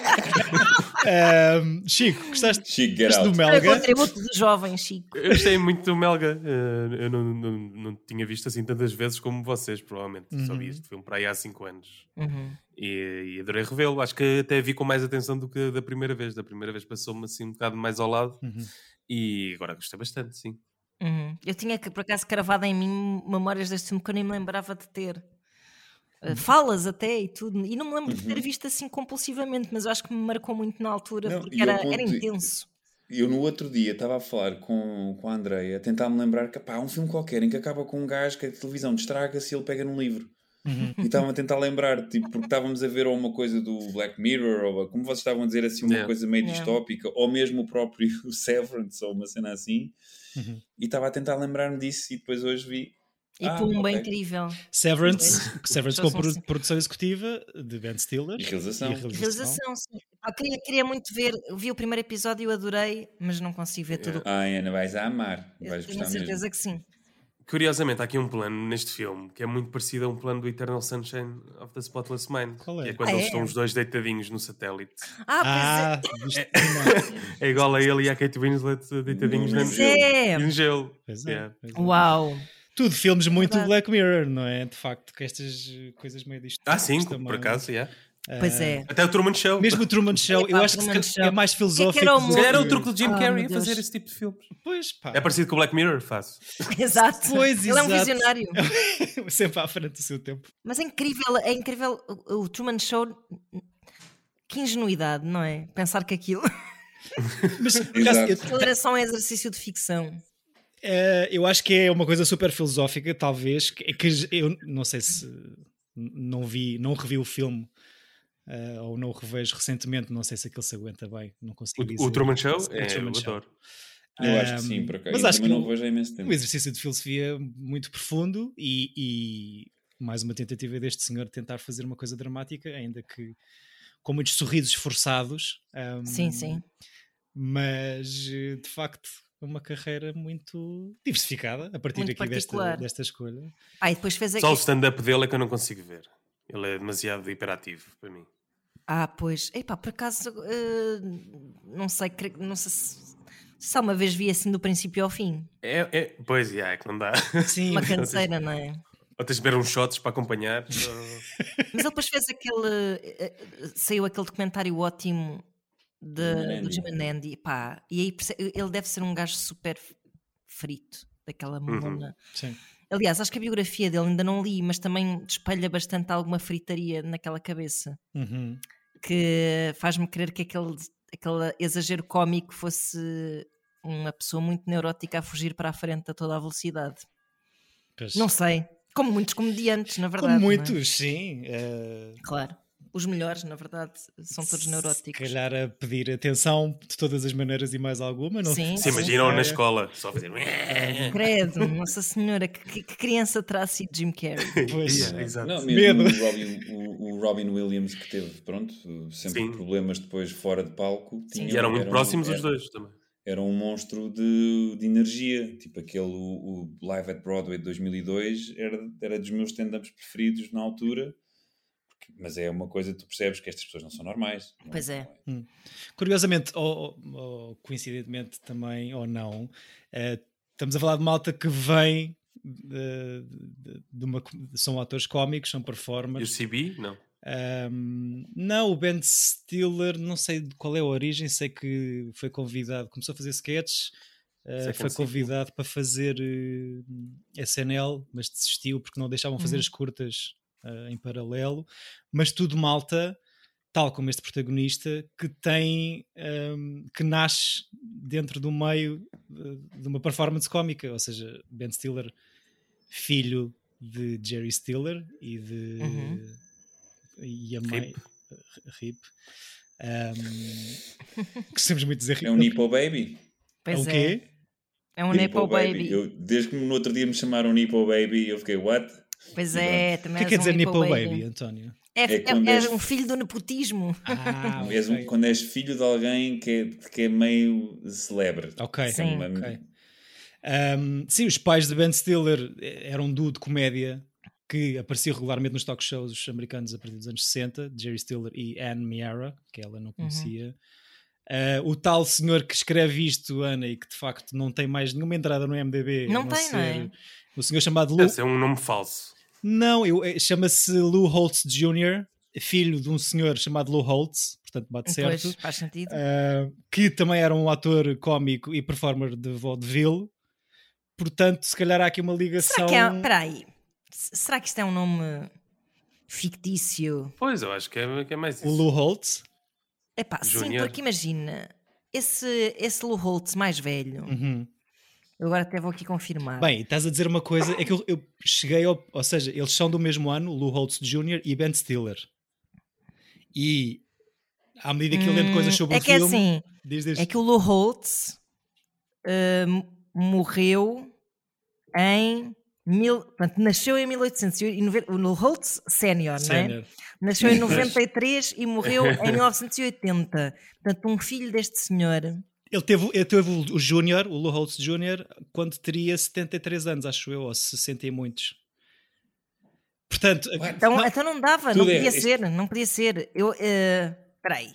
ah, Chico, gostaste, Chico, gostaste do out. Para Melga? contributo do jovem Chico. Eu gostei muito do Melga. Eh, eu não, não, não tinha visto assim tantas vezes como vocês, provavelmente. Só vi este filme para aí há 5 anos. Uhum. E, e adorei revê-lo. Acho que até vi com mais atenção do que da primeira vez. Da primeira vez passou-me assim um bocado mais ao lado. Uhum. E agora gostei bastante, sim. Uhum. Eu tinha que, por acaso cravado em mim memórias deste filme que eu nem me lembrava de ter. Uh, falas até e tudo, e não me lembro de ter visto assim compulsivamente, mas eu acho que me marcou muito na altura Não, porque era, ponto era intenso. Eu no outro dia estava a falar com, com a Andreia, a tentar me lembrar que pá, há um filme qualquer em que acaba com um gajo que a televisão destraga-se e ele pega num livro. E estava a tentar lembrar, tipo, porque estávamos a ver ou uma coisa do Black Mirror, ou como vocês estavam a dizer, assim, uma Yeah. coisa meio Yeah. distópica, ou mesmo o próprio Severance, ou uma cena assim. Uhum. E estava a tentar lembrar-me disso e depois hoje vi. E Ah, pumba, ok. incrível. Severance, Severance com produ- assim. produção executiva de Ben Stiller. E realização. E Realização, sim. Ah, queria, queria muito ver, vi o primeiro episódio e eu adorei, mas não consigo ver tudo. Ai, Ana, vais a amar. Eu Vais tenho gostar certeza mesmo. que sim. Curiosamente, há aqui um plano neste filme que é muito parecido a um plano do Eternal Sunshine of the Spotless Mind. Qual é? Que é quando Ah, eles é? estão os dois deitadinhos no satélite. Ah, Ah, isto- É igual a ele e à Kate Winslet deitadinhos No na pois gelo. é. no gelo. Pois é, Yeah. pois é. Uau! Tudo filmes muito Verdade. Black Mirror, não é? De facto, que estas coisas meio disto. Ah, sim, também. por acaso, yeah. Pois é. Até o Truman Show. Mesmo o Truman Show, Epá, eu acho que Truman se Show. calhar é mais O que é que filosófico. era o do Se calhar era o que- truque do Jim Ah, Carrey a fazer esse tipo de filmes. Pois pá. É parecido com o Black Mirror, faço. Exato. Pois, Ele é um exato. visionário. Sempre à frente do seu tempo. Mas é incrível, é incrível o, o Truman Show. Que ingenuidade, não é? Pensar que aquilo, Mas Exato. aquilo era só um exercício de ficção. eh, eu acho que é uma coisa super filosófica, talvez. Que, que eu não sei se não vi, não revi o filme. Eh, ou não o revejo recentemente, não sei se aquilo se aguenta bem, não consigo O, dizer. o Truman Show? O É, Truman eu Show. adoro. Eu acho que Um, sim, por acaso. mas acho que não vejo há imenso tempo. um exercício de filosofia muito profundo e, e mais uma tentativa deste senhor de tentar fazer uma coisa dramática, ainda que com muitos sorrisos forçados. um, Sim, sim. Mas de facto uma carreira muito diversificada a partir Muito aqui desta, desta escolha. Ah, e depois fez Só o stand-up dele é que eu não consigo ver. Ele é demasiado hiperativo para mim. Ah, pois. Epá, por acaso, eh, não sei, não sei se, se há uma vez vi assim do princípio ao fim. É, é, pois, yeah, é que não dá. Sim, Uma canseira, não é? Ou tens de beber uns shots para acompanhar. Mas ele depois fez aquele. eh, eh, saiu aquele documentário ótimo de, do. Jim and Andy. Pá, e aí ele deve ser um gajo super frito, daquela mamona. sim. Aliás, acho que a biografia dele ainda não li, mas também espelha bastante alguma fritaria naquela cabeça. Uhum. Que faz-me crer que aquele, aquele exagero cómico fosse uma pessoa muito neurótica a fugir para a frente a toda a velocidade. Pois. Não sei. Como muitos comediantes, na verdade. Como é? muitos, sim. eh, Claro. Os melhores, na verdade, são todos se neuróticos. calhar a pedir atenção de todas as maneiras e mais alguma. Não Sim, Se sim. imaginam na escola, só fazer. Credo, Nossa Senhora, que, que- criança terá sido Jim Carrey? Pois. Yeah, exato. Não, mesmo Medo. o Robin, o, o Robin Williams que teve, pronto, sempre Sim. problemas depois fora de palco. Tinha- E eram muito era um- próximos os dois também. Era um monstro de, de energia, tipo aquele o, o Live at Broadway de 2002 era, era dos meus stand-ups preferidos na altura, mas é uma coisa que tu percebes que estas pessoas não são normais. não- Pois é. não Curiosamente, ou, ou- coincidentemente também, ou não, eh, estamos a falar de malta que vem de, de- de uma. São atores cómicos, são E o performers. CB? Não. Ahm, não, o Ben Stiller, não sei de qual é a origem, sei que foi convidado, começou a fazer sketches, eh, Second foi convidado para fazer eh, SNL, mas desistiu porque não deixavam fazer Uhum. as curtas eh, em paralelo. Mas tudo malta, tal como este protagonista, que tem ahm, que nasce dentro do meio de, de uma performance cómica, ou seja, Ben Stiller, filho de Jerry Stiller e de Uhum. e a mãe Rip. Rip. Um, gostamos muito de dizer É um Nipo Baby. É Pois um quê? É um Nepo Baby. Eu, desde que no outro dia me chamaram Nipo Baby, eu fiquei, what? Pois é, O também é que és quer um dizer Nepo Nipple Baby, António? É, É é- é és- um filho do nepotismo. Ah, És um- quando és filho de alguém que é, que é meio celebre. Ok, Sim. Uma- ok. Um, sim, os pais de Ben Stiller eram um duo de comédia que aparecia regularmente nos talk shows americanos a partir dos anos 60, de Jerry Stiller e Anne Miara, que ela Uhum. não conhecia. Uh, o tal senhor que escreve isto, Ana, e que de facto não tem mais nenhuma entrada no MDB. Não tem, não é? ser O senhor chamado Lou. Esse é um nome falso. Não, eh, chama-se Lou Holtz Jr., filho de um senhor chamado Lou Holtz, portanto bate certo. Pois, faz sentido. Uh, que também era um ator cómico e performer de vaudeville. Portanto, se calhar há aqui uma ligação. Será que é. Espera aí. S- Será que isto é um nome fictício? Pois, eu acho que é, que é mais O isso. Lou Holtz. Epá, sim, Júnior. porque imagina, esse, esse Lou Holtz mais velho, Uhum. eu agora até vou aqui confirmar. Bem, estás a dizer uma coisa, é que eu, eu cheguei ao. Ou seja, eles são do mesmo ano, Lou Holtz Jr. e Ben Stiller. E à medida que eu lendo coisas Hum, sobre é o que é filme. assim, diz, diz. é que o Lou Holtz hum, morreu em. Mil, portanto, nasceu em 1890. O Holtz Sénior, não é? Nasceu em 93 e morreu em 1980. Portanto, um filho deste senhor. Ele teve, ele teve o- Júnior, o Lou Holtz Jr., quando teria 73 anos, acho eu, ou 60 e muitos. Portanto, Então não- então não dava, não é- podia isto- ser, não podia ser. Eu, eh, espera aí.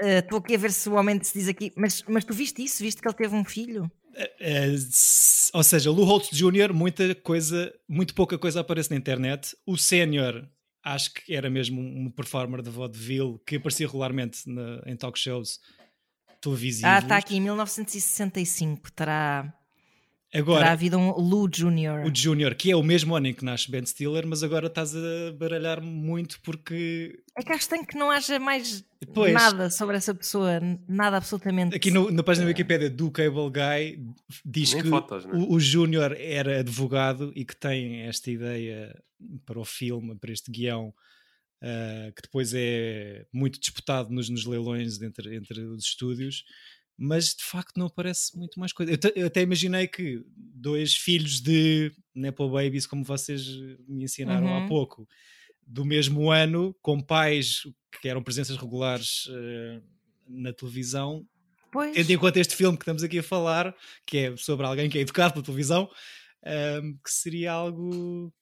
Eh, Estou aqui a ver se o homem se diz aqui, mas, mas tu viste isso? Viste que ele teve um filho? S- ou seja, Lou Holtz Jr., muita coisa, muito pouca coisa aparece na internet. O Sénior, acho que era mesmo um performer de vaudeville que aparecia regularmente na- em talk shows televisivos. Ah, está aqui, em 1965. Terá, terá Agora, havido um Lou Jr. o Júnior, que é o mesmo ano em que nasce Ben Stiller, mas agora estás a baralhar muito porque É que acho estranho que não haja mais Pois. nada sobre essa pessoa, nada absolutamente. Aqui no- na página da Wikipedia do Cable Guy diz Nem que fotos, né? o, o Júnior era advogado e que tem esta ideia para o filme, para este guião, ah, que depois é muito disputado nos, nos leilões entre, entre os estúdios, mas de facto não aparece muito mais coisa. Eu, eu até imaginei que dois filhos de Nepo Babies, como vocês me ensinaram há Uhum. pouco, do mesmo ano, com pais que eram presenças regulares ah, na televisão, Pois. tendo em conta este filme que estamos aqui a falar, que é sobre alguém que é educado pela televisão, ahm, que seria algo.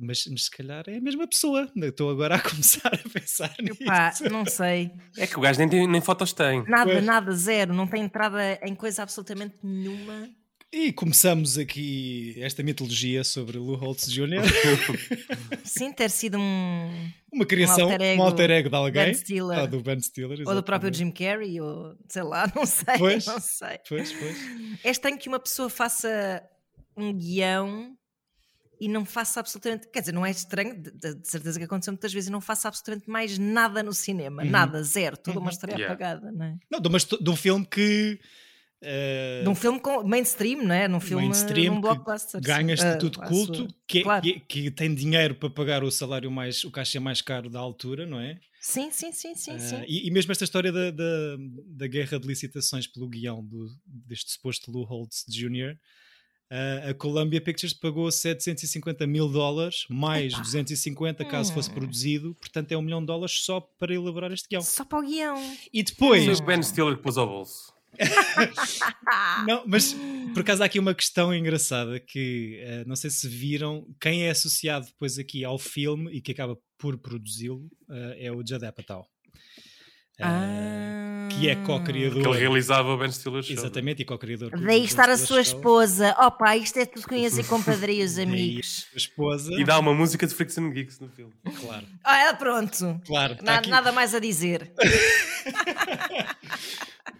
Mas, mas se calhar é a mesma pessoa. Eu Estou agora a começar a pensar nisso. Pá, não sei. É que o gajo nem, tem- nem fotos tem. Nada, Pois. nada, zero. Não tem entrada em coisa absolutamente nenhuma. E começamos aqui esta mitologia sobre Lou Holtz Jr. Sim, ter sido um. Uma criação, um alter alter ego ego, de alguém. Ben. Ah, do Ben Stiller. Ou do próprio exatamente. Jim Carrey, ou sei lá, não sei. Pois. Não sei. Pois, pois. É estranho que uma pessoa faça um guião e não faça absolutamente. Quer dizer, não é estranho, de, de- certeza que aconteceu muitas vezes, e não faça absolutamente mais nada no cinema. Uhum. Nada, zero. Toda uma Uhum. história Yeah. apagada, não é? Não, de, uma de um filme que. eh, De um filme com mainstream, não é? Num filme. mainstream num que blockbuster. ganha sim. estatuto Ah, de culto, sua- que, é- Claro. que, que tem dinheiro para pagar o salário mais, o cachê mais caro da altura, não é? Sim, sim, sim, sim. Ah, sim. e, e mesmo esta história da, da, da guerra de licitações pelo guião do, deste suposto Lou Holtz Jr., a Columbia Pictures pagou 750 mil dólares, mais 250 caso fosse Hum. produzido, portanto é um milhão de dólares só para elaborar este guião. Só para o guião. E depois, Foi o Ben Stiller que pôs ao bolso. Não, mas por acaso há aqui uma questão engraçada que eh, não sei se viram, quem é associado depois aqui ao filme e que acaba por produzi-lo eh, é o Judd Apatow. Ah. Que é co-criador. Que ele realizava o Ben Stiller Show. Exatamente, e co-criador. do- Daí estar a sua Show. esposa. Opa, isto é tudo conhecer compadrios, amigos. a esposa. E dá uma música de Freaks and Geeks no filme. Claro, Ah, pronto. claro. tá Na- aqui. Nada mais a dizer.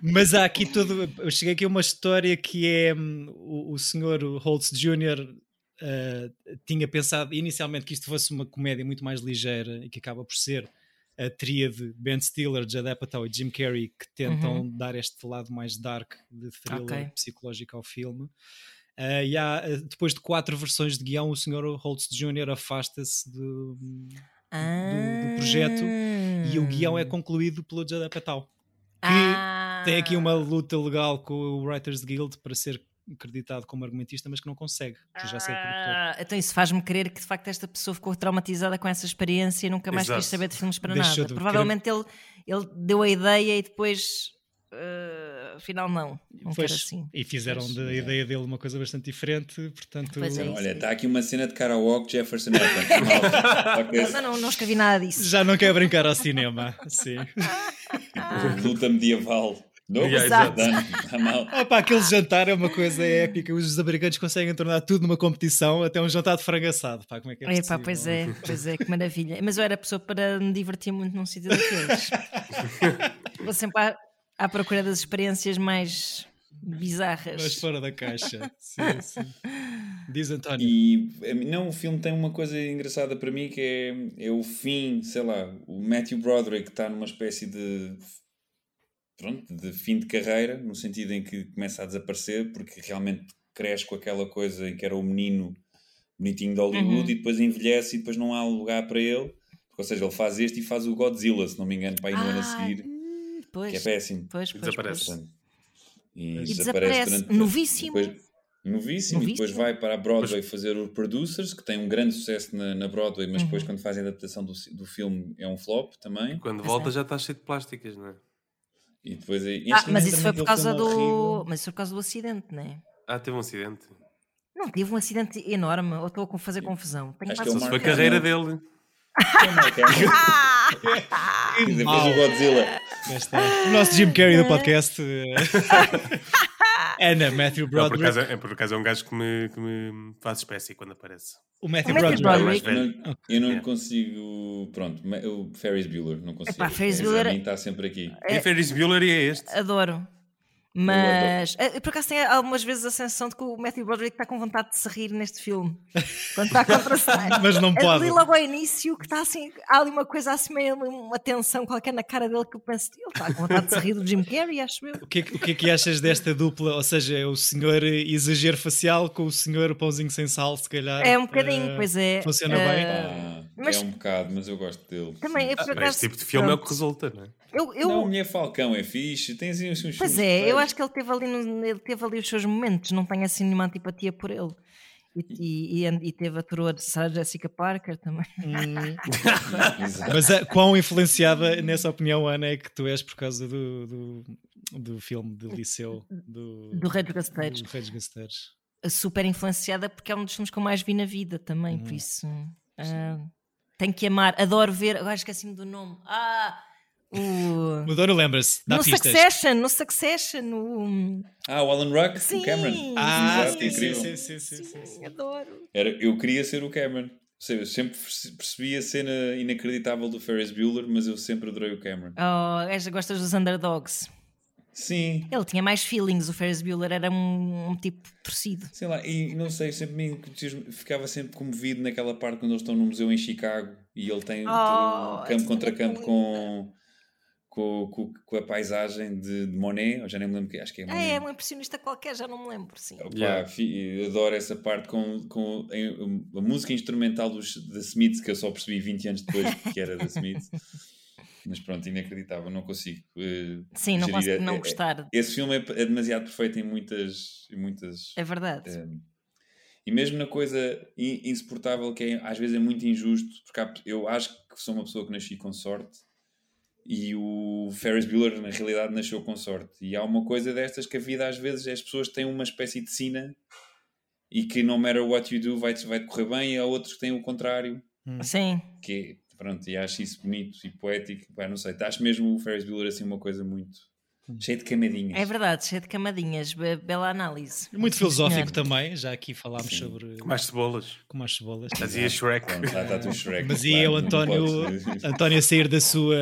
Mas há aqui todo. Eu cheguei aqui a uma história que é hum, o, o senhor Holtz Jr. eh, tinha pensado inicialmente que isto fosse uma comédia muito mais ligeira e que acaba por ser a tríade Ben Stiller, Judd Apatow e Jim Carrey que tentam dar este lado mais dark de thriller Ok. psicológico ao filme. Eh, e há, eh, depois de quatro versões de guião, o senhor Holtz Jr. afasta-se do, do projeto E o guião é concluído pelo Judd Apatow. Que Ah. tem aqui uma luta legal com o Writers Guild para ser acreditado como argumentista, mas que não consegue, por já produtor. Ah, então isso faz-me crer que de facto esta pessoa ficou traumatizada com essa experiência e nunca mais Exato. quis saber de filmes para Deixou nada. Provavelmente ele, ele deu a ideia e depois ah, afinal não. Não Pois, assim. E fizeram Pois, da exato. ideia dele uma coisa bastante diferente, portanto. É. Olha, está aqui uma cena de karaoke Jefferson Airplane. Que Não, não, não escrevi nada disso. Já não quer brincar ao cinema. Sim. luta medieval. Dano, está mal. Opa, aquele jantar é uma coisa épica. Os americanos conseguem tornar tudo numa competição, até um jantar de frango assado. Pá, como é que é Epá, possível? pois é, pois é, que maravilha. Mas eu era pessoa para me divertir muito num sítio daqueles. Vou sempre à, à procura das experiências mais bizarras. Mas fora da caixa. Sim, sim. Diz António. E a mim- não, o filme tem uma coisa engraçada para mim que é, é o fim, sei lá, o Matthew Broderick está numa espécie de pronto, de fim de carreira, no sentido em que começa a desaparecer, porque realmente cresce com aquela coisa em que era o menino bonitinho de Hollywood Uhum. e depois envelhece e depois não há lugar para ele. Ou seja, ele faz este e faz o Godzilla, se não me engano, para ir no ano a Ah, seguir, hum, pois, que é péssimo. pois, pois, Desaparece. pois. E, E desaparece. Novíssimo. depois- novíssimo. E depois Novíssimo. vai para a Broadway fazer o Producers, que tem um grande sucesso na, na Broadway, mas depois, Uhum. quando fazem a adaptação do, do filme, é um flop também. Quando Pois volta é. já está cheio de plásticas, não é? E depois é- Ah, mas isso foi por causa do. horrível. Mas isso foi por causa do acidente, não é? Ah, teve um acidente. Não, teve um acidente enorme, ou estou a fazer confusão. Tenho Acho que é o Só se Mark foi a carreira dele. É mau. fez o Godzilla. Está. O nosso Jim Carrey do podcast. Ana, Matthew Não, por, Broderick. acaso, é, por acaso é um gajo que me, que me faz espécie quando aparece. O Matthew O Matthew Broderick. Broderick. É mais Eu velho. não, eu não Yeah. consigo. Pronto, o Ferris Bueller, não consigo. Epá, Ferris Bueller- está sempre aqui. E Ferris Bueller e é este. Adoro. Mas eh, por acaso tenho algumas vezes a sensação de que o Matthew Broderick está com vontade de se rir neste filme. Quando está a contracenar. Mas não pode. Ali logo ao início que está assim, há ali uma coisa assim, meio uma tensão qualquer na cara dele que eu penso, ele está com vontade de se rir do Jim Carrey, acho eu. O que, é, que- o que é que achas desta dupla? Ou seja, é o senhor exagero facial com o senhor pãozinho sem sal, se calhar. É um bocadinho, eh, pois é. Funciona Eh, bem. Pá, mas- É um bocado, mas eu gosto dele. Também, é por Mas acaso. este tipo de filme é o que pronto. resulta, não é? Eu, eu, Não, Mulher Falcão é fixe. Tem assim uns uns Pois filmes é, eu. Acho que ele teve ali, ele teve ali os seus momentos, não tenho assim nenhuma antipatia por ele. E, e, e, teve a coroa de Sarah Jessica Parker também. Exato. Mas a, quão influenciada, nessa opinião, Ana, é que tu és por causa do, do, do filme de liceu do, Do Rei dos Gasteiros. do Rei dos Gasteiros. Super influenciada porque é um dos filmes que eu mais vi na vida também, Uhum. por isso ah, tenho que amar, adoro ver. Agora esqueci-me do nome. Ah! O... O Dono lembra-se, No pistas. Succession, no Succession, no... Ah, o Alan Ruck, Sim, o Cameron. Ah, Exato, sim, incrível. sim, sim, sim, sim, sim. adoro. Era, eu queria ser o Cameron. Eu sempre perce- percebi a cena inacreditável do Ferris Bueller, mas eu sempre adorei o Cameron. Oh, gostas dos underdogs? Sim, Ele tinha mais feelings, o Ferris Bueller era um, um tipo torcido. sei lá, e não sei, sempre me ficava sempre comovido naquela parte quando eles estão no museu em Chicago e ele tem Oh, campo contra é campo muito com, com, com, com a paisagem de, de Monet, eu já nem me lembro que acho que é Ah, Monet. é, um impressionista qualquer, já não me lembro, sim. Opa, Yeah. fi- adoro essa parte com, com a música instrumental dos The Smiths, que eu só percebi 20 anos depois que era The Smiths. Mas pronto, inacreditável, não consigo. eh, Sim, não gerir. consigo É- não é- gostar. Esse filme é, é demasiado perfeito em muitas. Em muitas É verdade. eh, e mesmo na coisa in- insuportável que é, às vezes é muito injusto, porque há- eu acho que sou uma pessoa que nasci com sorte e o Ferris Bueller na realidade nasceu com sorte. E há uma coisa destas que a vida às vezes as pessoas têm uma espécie de sina e que no matter what you do vai, vai correr bem, e há outros que têm o contrário, Sim, que é, pronto, e acho isso bonito e poético. Pá, não sei, acho mesmo o Ferris Bueller assim uma coisa muito cheio de camadinhas. é verdade, cheio de camadinhas, be- bela análise. Muito filosófico senhor. também, já aqui falámos Sim. sobre Com mais cebolas. com mais cebolas. Fazia Shrek. Pronto, lá está tu Shrek. Mas claro, e o António, António a sair da sua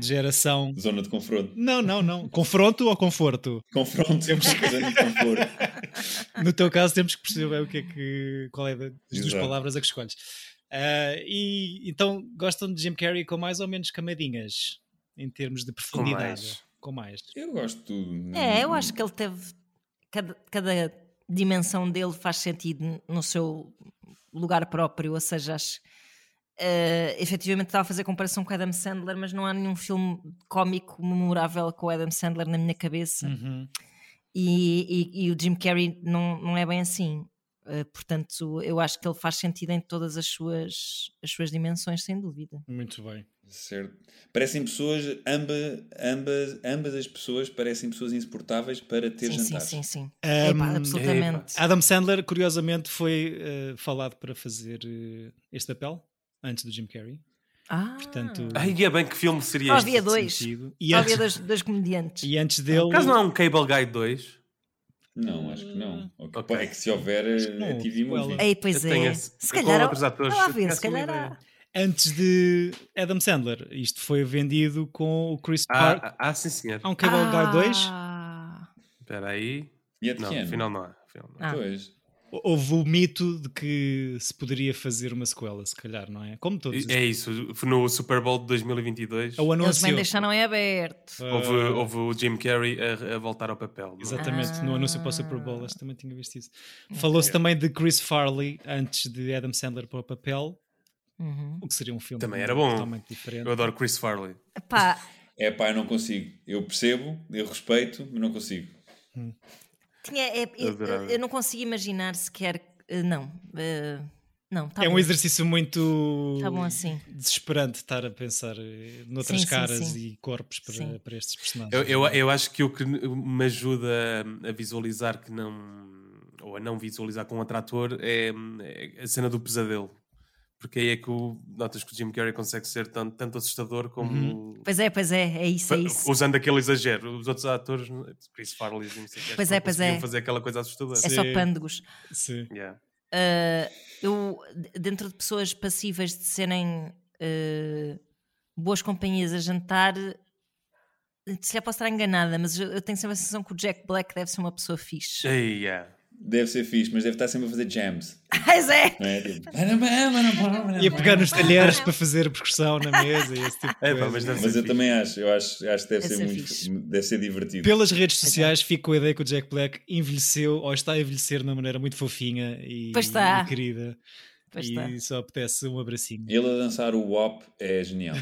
geração? Zona de confronto. Não, não, não. Confronto ou conforto? Confronto, temos que fazer confronto. No teu caso temos que perceber bem o que é que, qual é das duas palavras a que escolhes. Ah, e então gostam de Jim Carrey com mais ou menos camadinhas em termos de profundidade? Com mais. Eu gosto de tudo. É, eu acho que ele teve. Cada, cada dimensão dele faz sentido no seu lugar próprio, ou seja, acho, Uh, efetivamente estava a fazer comparação com o Adam Sandler, mas não há nenhum filme cómico memorável com o Adam Sandler na minha cabeça. Uhum. E, e- e o Jim Carrey não, não é bem assim. Uh, portanto, eu acho que ele faz sentido em todas as suas, as suas dimensões, sem dúvida. Muito bem. Certo. Parecem pessoas, ambas, ambas, ambas as pessoas parecem pessoas insuportáveis para ter Sim, sim, jantares. sim, sim. Um, Epá, absolutamente. Adam Sandler, curiosamente, foi eh, falado para fazer eh, este papel antes do Jim Carrey. Ah, Portanto, Ai, é bem que filme seria só este? havia dois. sentido. E Só antes, havia dois, dois comediantes. e antes dele. Por acaso não há um Cable Guy 2? Não, acho que não. Ok. É que se houver que não, é TV. Movie. Ei, pois tenho é. esse- Se calhar. outros atores, eu ver, se calhar há. Antes de Adam Sandler, isto foi vendido com o Chris Park. Ah, ah, sim, senhor. Há um Cable Guy 2. Ah, Espera aí. E é de Não, afinal não há. afinal não há. Ah. Pois. Houve o mito de que se poderia fazer uma sequela, se calhar, não é? Como todos. os- É isso, foi no Super Bowl de 2022. O Eles bem anúncio. deixaram em aberto. Ah, Houve, houve o Jim Carrey a, a voltar ao papel. não é? Exatamente, no anúncio para o Super Ah. Bowl, acho que também tinha visto isso. Falou-se também de Chris Farley antes de Adam Sandler para o papel, Uhum. o que seria um filme Também era bom. totalmente diferente. Eu adoro Chris Farley. Epá, É pá, eu não consigo. Eu percebo, eu respeito, mas não consigo. Tinha, é- eu, Adorava. eu não consigo imaginar sequer. eh, Não. eh, não, tá é um bom. exercício muito Tá bom assim. desesperante estar a pensar eh, noutras Sim, sim, caras sim. e corpos para, para estes personagens. Eu, eu, eu acho que o que me ajuda a visualizar que não. ou a não visualizar com outro ator é, é a cena do pesadelo. Porque aí é que o, notas que o Jim Carrey consegue ser tanto, tanto assustador como. Uhum. Pois é, pois é, é isso, é isso. Usando aquele exagero. Os outros atores, Chris Farley, e não sei o que, Pois não é, pois é. fazer aquela coisa assustadora. É só pândegos. Sim. Yeah. Uh, eu, dentro de pessoas passíveis de serem uh, boas companhias a jantar, se já posso estar enganada, mas eu tenho sempre a sensação que o Jack Black deve ser uma pessoa fixe. Yeah. Deve ser fixe, mas deve estar sempre a fazer jams. Pois é! Não é? Tipo, E a pegar nos talheres para fazer a percussão na mesa e esse tipo de É, pá, mas deve mas ser eu fixe. também acho, eu acho, acho que deve Deve ser, ser muito, fixe. deve ser divertido. Pelas redes é. sociais fico com a ideia que o Jack Black envelheceu ou está a envelhecer de uma maneira muito fofinha e, Pois está. e querida. Pois e está. só apetece um abracinho. Ele a dançar o WAP é genial.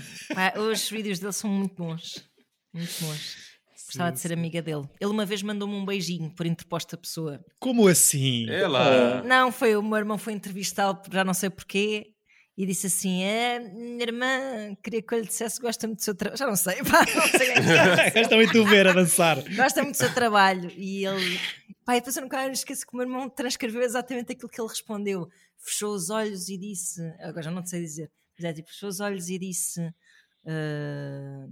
Os vídeos dele são muito bons. Muito bons. Gostava de ser amiga dele. Ele uma vez mandou-me um beijinho por interposta pessoa. Como assim? É lá. Não, foi o meu irmão foi entrevistá-lo, já não sei porquê, e disse assim: é, minha irmã queria que eu lhe dissesse que gosta muito do seu trabalho. Já não sei, pá, não sei. Gosta muito de ver a dançar. gosta muito do seu trabalho. E ele, pá, e depois eu nunca esqueço que o meu irmão transcreveu exatamente aquilo que ele respondeu. Fechou os olhos e disse: agora já não sei dizer, mas é tipo, fechou os olhos e disse. "Ah,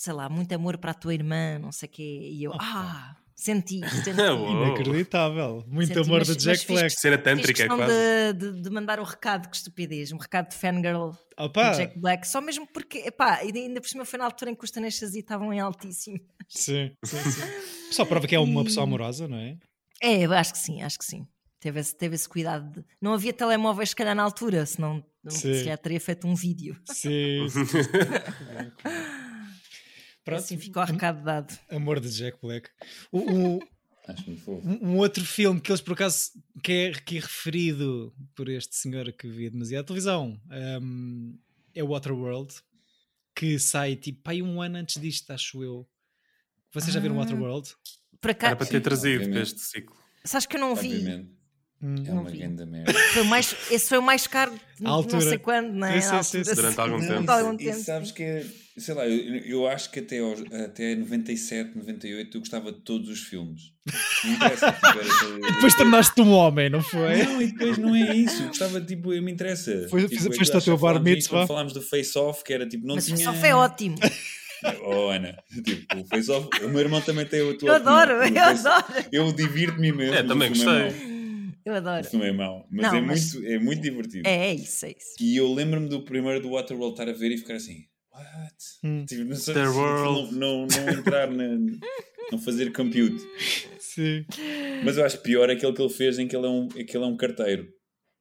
sei lá, muito amor para a tua irmã, não sei o quê. E eu, ah, senti, senti. Uou. Inacreditável. Muito Senti, amor mas- do mas Jack fiz- Black. Cena Fiz tântrica, quase. de, de, de mandar o recado, que estupidez, um recado de fangirl Opa, do Jack Black, só mesmo porque, epá, e ainda por cima foi na altura em que os Tanexas estavam em altíssimo. sim, sim, sim. Só prova que é uma pessoa amorosa, não é? É, eu acho que sim, acho que sim. Teve esse, teve esse cuidado. De... Não havia telemóveis, se calhar, na altura, senão não- Sim. se calhar teria feito um vídeo. Sim. sim. Pronto, Assim ficou o recado dado. amor de Jack Black. O- o- Acho muito fofo. um, outro filme que eles por acaso que é aqui referido por este senhor que via demasiado televisão um, é o Waterworld que sai tipo aí um ano antes disto, acho eu. Vocês já viram Ah. Waterworld? Para cá, Era para ter trazido para obviamente. este ciclo. sabes que eu não vi. Hum. É uma vi. grande merda. Foi o mais, esse foi o mais caro de não sei quando, não é? Sim, sim, sim. Durante algum tempo. Durante algum e, e tempo. sabes que é, sei lá, eu, eu acho que até, aos, até 97, 98 eu gostava de todos os filmes. Não interessa. tipo, E depois tornaste-te um homem, não foi? Não, e depois não é isso. Eu Gostava, tipo, eu me interessa. Foi- tipo, foste ao teu bar mitzvah? Falámos do Face Off, que era tipo, não Mas tinha. só foi ótimo. Oh, Ana, tipo, o Face Off, o meu irmão também tem a tua Eu adoro, opinião. eu O Face- adoro. Eu divirto-me mesmo. É, mas também o é gostei. Eu adoro. filme é mau. Mas, Não, é, mas- Muito, é muito divertido. É, é isso, é isso. E eu lembro-me do primeiro do Waterworld estar a ver e ficar assim, what? Hum. Tipo, não, sei, não, world. não, não entrar na. não fazer compute. Sim. Mas eu acho pior aquele que ele fez em que ele é um, que ele é um carteiro.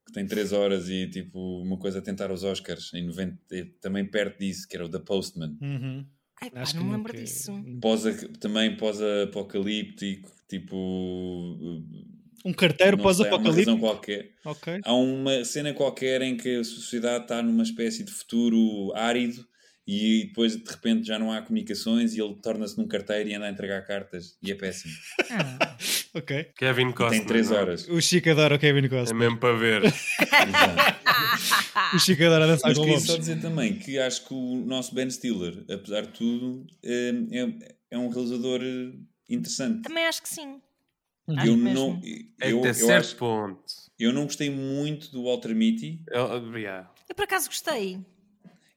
Que tem 3 horas e tipo uma coisa a tentar os Oscars em 90, e também perto disso, que era o The Postman. Uhum. Ai, pá, Acho não que me lembro nunca- disso. Pós, também pós-apocalíptico, tipo. Um carteiro sei, há uma qualquer. Ok. Há uma cena qualquer em que a sociedade está numa espécie de futuro árido e depois de repente já não há comunicações e ele torna-se num carteiro e anda a entregar cartas e é péssimo. Ah, Ok. Kevin Costner. tem 3 não é? horas. O Chico adora o Kevin É Costner. mesmo para ver. O Chico adora dançar Mas com queria lobos. só dizer também que acho que o nosso Ben Stiller, apesar de tudo, é, é- é um realizador eh, interessante. também acho que sim. Uhum. Acho Eu mesmo. não, É eu, até eu, certo acho, ponto. eu não gostei muito do Walter Mitty. Eu- yeah. Eu por acaso gostei.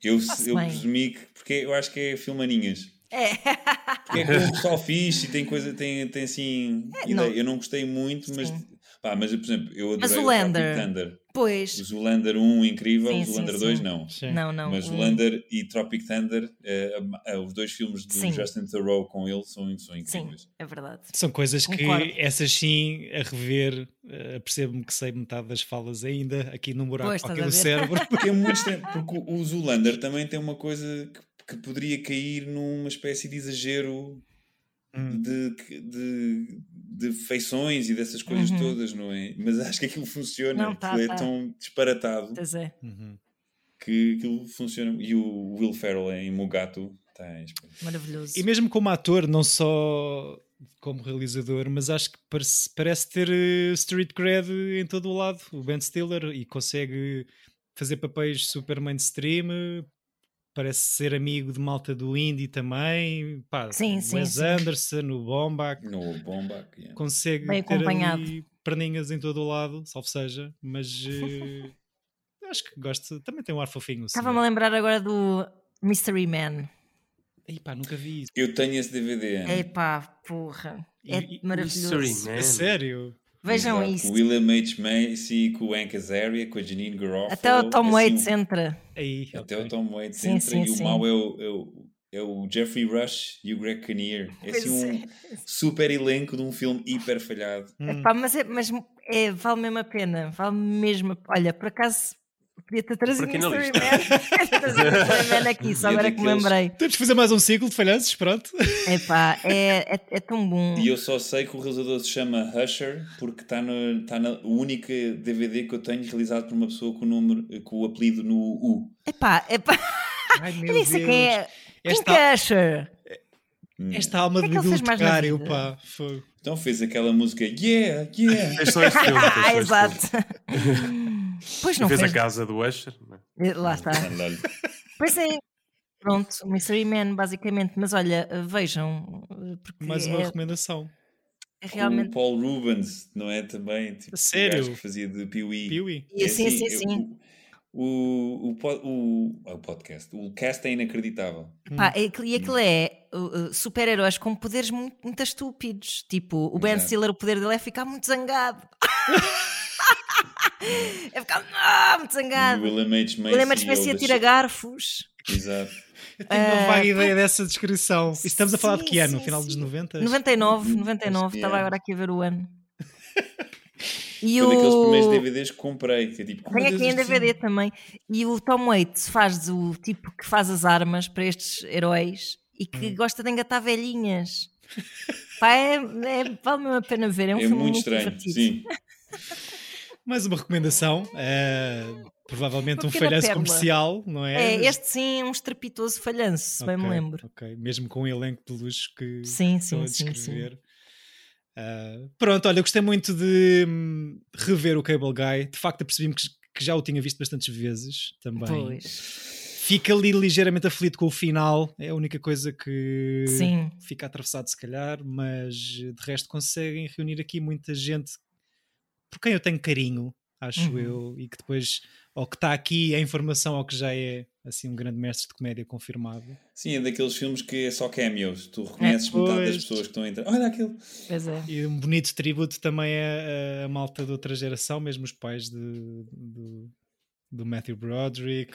Eu, eu bem. presumi que. Porque eu acho que é filmaninhas. É. Porque é com o pessoal fixe e tem coisa, tem, tem assim. É, ideia. não- Eu não gostei muito, mas. Sim. Pá, mas por exemplo, eu Mas adorei o o Tropic Lander- Thunder. Pois. O Zoolander 1 incrível, Sim, o sim, Zoolander sim. 2 não. Sim. Não, não. Mas um- Zoolander e Tropic Thunder, a- a- os dois filmes do Sim. Justin Theroux com ele são, são Sim, incríveis. é verdade. São coisas Concordo. que, essas sim, a rever, eh, percebo-me que sei metade das falas ainda, aqui no buraco Pois, aqui estás do cérebro. Porque é muito estranho, porque o- o Zoolander também tem uma coisa que, que poderia cair numa espécie de exagero Hum. de, de, de feições e dessas coisas Uhum. todas, não é? Mas acho que aquilo funciona, Não, tá, é tá. tão disparatado Pois é. Uhum. que aquilo funciona. E o Will Ferrell em Mugato está Maravilhoso. E mesmo como ator, não só como realizador, mas acho que parece, parece ter eh, street cred em todo o lado, o Ben Stiller, e consegue fazer papéis super mainstream, parece ser amigo de malta do indie também, pá, Sim, o sim, Wes sim. Anderson, o Bombach, no Bombach. yeah. consegue Bem ter acompanhado. ali perninhas em todo o lado, salvo seja, mas eh, acho que gosto, também tem um ar fofinho. o Estava-me a senhor. lembrar agora do Mystery Man. Ih, pá, nunca vi isso. Eu tenho esse DVD. Epá, porra. É E- maravilhoso. Mystery Man. A sério? Vejam Exato. isso. Com o William H. Macy, com o Hank Azaria, com a Janine Garofalo. Até o Tom assim, Waits entra. Aí, Até ok. o Tom Waits Sim, entra sim, e o sim. mau é o, é, o, é o Jeffrey Rush e o Greg Kinnear. É assim um é. super elenco de um filme hiper falhado. Hum. Epá, mas é, mas é, vale mesmo a pena. Vale mesmo. a- Olha, por acaso podia ter trazido na Mystery. Man. Aqui, só agora que me lembrei. Temos que fazer mais um ciclo de falhanços, pronto. Epá, é, é, é tão bom. E eu só sei que o realizador se chama Usher porque está no, tá na o único DVD que eu tenho realizado por uma pessoa com o, número, com o apelido no U. Epá, epá. Ai, Eu meu nem sei quem é. Quem Esta- que é Usher? Hum. Esta alma O que de é na bibliotecário, pá. Fogo. Então fez aquela música Yeah, yeah. Fez só este filme. Ah, exato. pois não fez fez. a casa do Usher. não é? Lá está. Pois é. Pronto, o Mystery Man, basicamente. Mas olha, vejam. Porque Mais uma é, recomendação. é O realmente. Paul Rubens, não é? Também. Tipo, sério? O que fazia de Pee-wee. Piuí. E sim, sim, eu- sim. O, o, o, po- o, podcast, o cast é inacreditável. Pá, é aquilo- e aquilo é uh, uh, super-heróis com poderes muito, muito estúpidos. Tipo, o Ben Exato. Stiller, o poder dele é ficar muito zangado. é ficar ah, muito E o zangado. William H. Macy. É uma é o espécie de da- tira garfos. Exato. Eu tenho uma Ah, vaga ideia dessa descrição. E estamos a falar de que ano? sim, Final sim. dos 90? 99, 99, que estava é. agora aqui a ver o ano. E Foi daqueles primeiros o... DVDs que comprei. Que é tipo, aqui em DVD filme. também. E o Tom Waits faz o tipo que faz as armas para estes heróis e que Hum. gosta de engatar velhinhas. Pá, é, é- vale mesmo a pena ver. É um É filme muito muito estranho. divertido. Sim. Mais uma recomendação. eh, provavelmente Uma um falhanço comercial, não é? É, este sim é um estrepitoso falhanço, se bem me lembro. ok. Mesmo com o elenco de luxo que Sim, estão a sim, sim, Ah, pronto, olha, eu gostei muito de hum, rever o Cable Guy. De facto, apercebi-me que, que já o tinha visto bastantes vezes também. Pois. Fica ali ligeiramente aflito com o final, é a única coisa que Sim. fica atravessado, se calhar, mas de resto conseguem reunir aqui muita gente por quem eu tenho carinho, acho Uhum. eu, e que depois, ou que está aqui, a informação, ou que já é assim um grande mestre de comédia confirmado. Sim, é daqueles filmes que é só cameos. Tu reconheces É, metade das pessoas que estão a entrar. Olha aquele. Pois é. E um bonito tributo também a, a malta de outra geração, mesmo os pais de, do, do Matthew Broderick,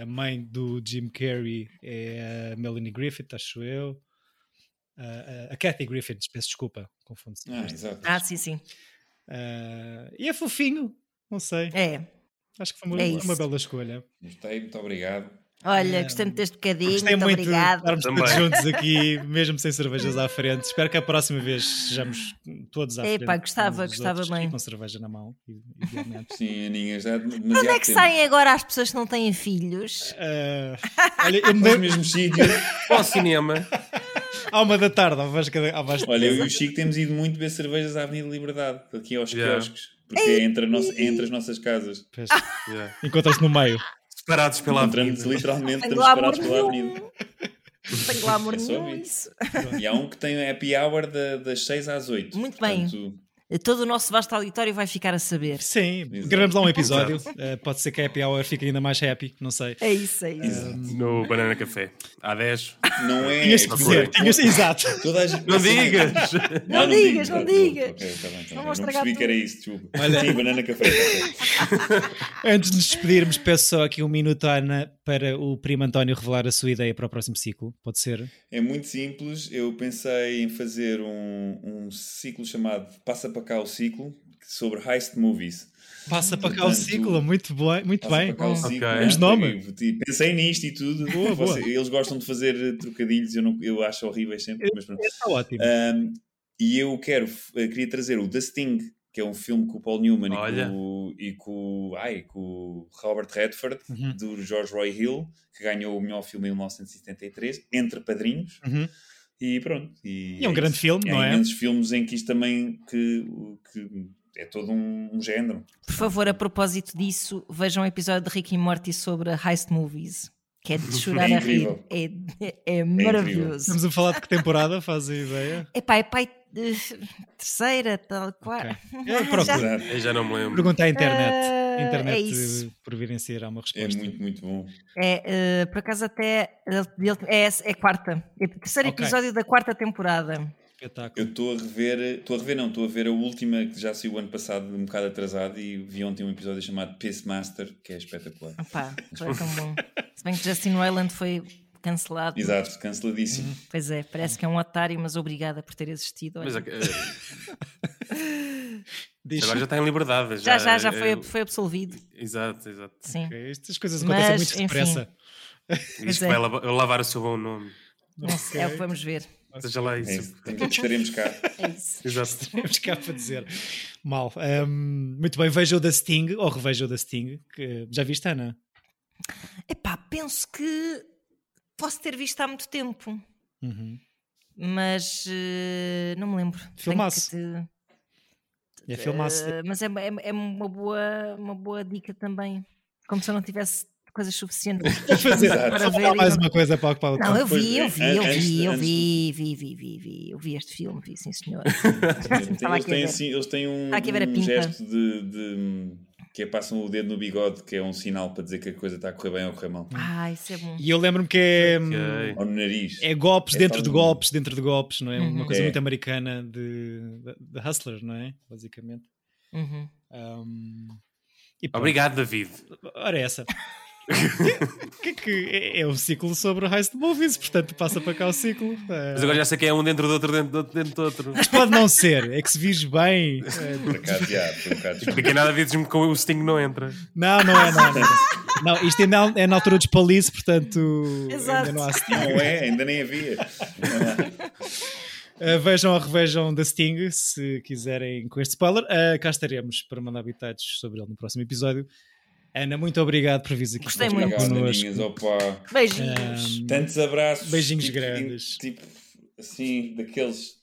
a mãe do Jim Carrey é a Melanie Griffith, acho eu. A, a, a Kathy Griffith, peço desculpa, confundo Ah, exato. Ah, sim, sim. e é fofinho, não sei. É. Acho que foi uma, É uma bela escolha. Gostei, muito obrigado. Olha, gostei muito deste bocadinho. Gostei muito, muito obrigado. estarmos Também. todos juntos aqui, mesmo sem cervejas à frente. Espero que a próxima vez sejamos todos à Epá, frente. gostava, dos gostava outros, bem. Com cerveja na mão, idealmente. Sim, Aninha, já Quando demasiado é que tempo. saem agora as pessoas que não têm filhos? Ah, olha, eu me Nos lembro, mesmos sítios. Para o cinema. à uma da tarde, ao Vasco, ao Vasco Olha, eu e o Chico temos ido muito ver cervejas à Avenida Liberdade, aqui aos Yeah. quiosques. Porque é entre, nossa- é entre as nossas casas. Yeah. Encontras no meio. Separados pela Encontramos avenida. literalmente, estamos separados pela avenida. Lá amor É nenhum. Isso. E há um que tem happy hour da- das 6 às 8. Muito bem. Portanto, Todo o nosso vasto auditório vai ficar a saber. Sim, Exato. gravamos lá um episódio. Uh, pode ser que a Happy Hour fique ainda mais happy, não sei. É isso, é isso. No Banana Café. Há 10. não é. Tinhas que dizer, tinhas, exato. Toda a gente- Não digas! Não digo, digas, não digas. ok, tá bem, tá. Não Não, percebi que era tudo. isso, desculpa. Olha. Sim, banana café. tá Antes de nos despedirmos, peço só aqui um minuto, Ana, para o primo António revelar a sua ideia para o próximo ciclo. Pode ser? É muito simples. Eu pensei em fazer um, um ciclo chamado Passa para cá o ciclo, sobre heist movies. Passa para cá o Portanto, ciclo, muito, bom, muito bem. para cá o Ok. ciclo. Temos É, nome? e Pensei nisto e tudo. Boa, boa. Você- Eles gostam de fazer trocadilhos, eu, não, eu acho horríveis sempre. Mas pronto. Está ótimo. Um, e eu quero, eh, queria trazer o The Sting, que é um filme com o Paul Newman e Olha. com, o- e com, ai, com o Robert Redford, Uhum. do George Roy Hill, que ganhou o melhor filme em 1973, Entre Padrinhos. Uhum. E pronto. E, E é um grande filme, não há é? imensos filmes em que isto também que, que é todo um, um género. Por favor, a propósito disso, vejam o episódio de Rick e Morty sobre heist movies. Que é de chorar É a rir. incrível. É, é, maravilhoso. Estamos a falar de que temporada? Faz a ideia? Epá, é pai terceira, tal qual. Ok. Eu procuro. Exato. Eu já não me lembro. Pergunta à internet. A internet é isso. eh, providenciará uma É resposta. muito, muito bom. É, eh, por acaso até é, é quarta. É o terceiro Ok. episódio da quarta temporada. Espetáculo. Eu estou a rever, estou a rever, não, estou a ver a última que já saiu o ano passado, um bocado atrasado, e vi ontem um episódio chamado Piss Master, que é espetacular. Opá, foi tão bom. Se bem que Justin Roiland foi cancelado. Exato, canceladíssimo. Pois é, parece que é um otário, mas obrigada por ter existido. Mas Diz- agora já está em liberdade. já, já, já eh, foi, foi absolvido. Exato, exato. Sim. Ok, Estas coisas Mas, acontecem muito enfim. depressa. Isto é. vai lavar, lavar o seu bom nome. Sei, é o que vamos ver. Seja lá É isso. isso, tem- estaremos cá. É isso. Exato. Temos cá para dizer. Mal. Ahm, muito bem, veja o da Sting, ou reveja o da Sting. Que, já viste, Ana? Epá, penso que posso ter visto há muito tempo, Uhum. mas eh, não me lembro. Que te- É filmaço. Eh, mas é, é, é uma, boa, uma boa dica também. Como se eu não tivesse coisas suficientes fazer para Só ver. mais não- uma coisa para o Paulo. Não, eu vi, é, eu vi, eu vi, eu vi, vi, vi, vi, vi. Eu vi este filme, vi, sim senhor. Eles têm, assim, eles têm um, um gesto de, de- que é passam o dedo no bigode, que é um sinal para dizer que a coisa está a correr bem ou a correr mal. Ah, isso é bom. E eu lembro-me que é, Ok. Ou no nariz. é golpes É dentro de um- golpes, dentro de golpes, não é? Uma Uhum. coisa É. muito americana de, de, de Hustler, não é? Basicamente. Uhum. E pronto. Obrigado, David. Ora, essa. Que, que é, é um ciclo sobre heist movies, portanto passa para cá o ciclo. Ah, Mas agora já sei que é um dentro do outro, dentro do outro, dentro do outro. Mas pode não ser, é que se vires bem. eh, Por acaso, já, foi um bocado Porque aqui nada dizes-me que o Sting não entra. Não, não é, não. Não, não isto ainda é na altura dos palices, portanto Exato. ainda não há Sting. Não é, ainda nem havia. Uh, vejam ou revejam da Sting se quiserem com este spoiler. Uh, cá estaremos para mandar habitados sobre ele no próximo episódio. Ana, muito obrigado por vir aqui Gostei muito. Aninhas, opa. Beijinhos. Um, Tantos abraços. Beijinhos tipo, grandes. Tipo, assim, daqueles.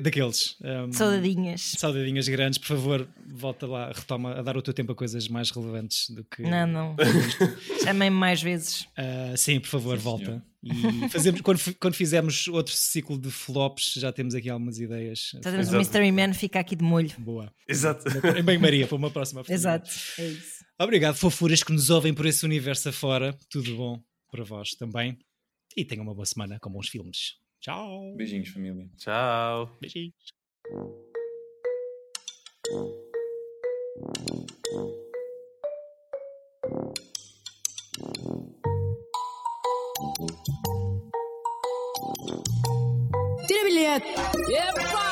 Daqueles. Um, Saudadinhas. Saudadinhas grandes, por favor, volta lá, retoma a dar o teu tempo a coisas mais relevantes do que. Não, não. Chamem-me mais vezes. Uh, sim, por favor, Sim, volta. senhor. E fazemos, quando, quando fizermos outro ciclo de flops, já temos aqui algumas ideias. Já temos o. Mystery Man, fica aqui de molho. Boa. Exato. Em bem-maria, para uma próxima. Exato, é isso. Obrigado, fofuras que nos ouvem por esse universo afora. Tudo bom para vós também. E tenham uma boa semana com bons filmes. Tchau. Beijinhos, família. Tchau. Beijinhos. Tira bilhete. Epa!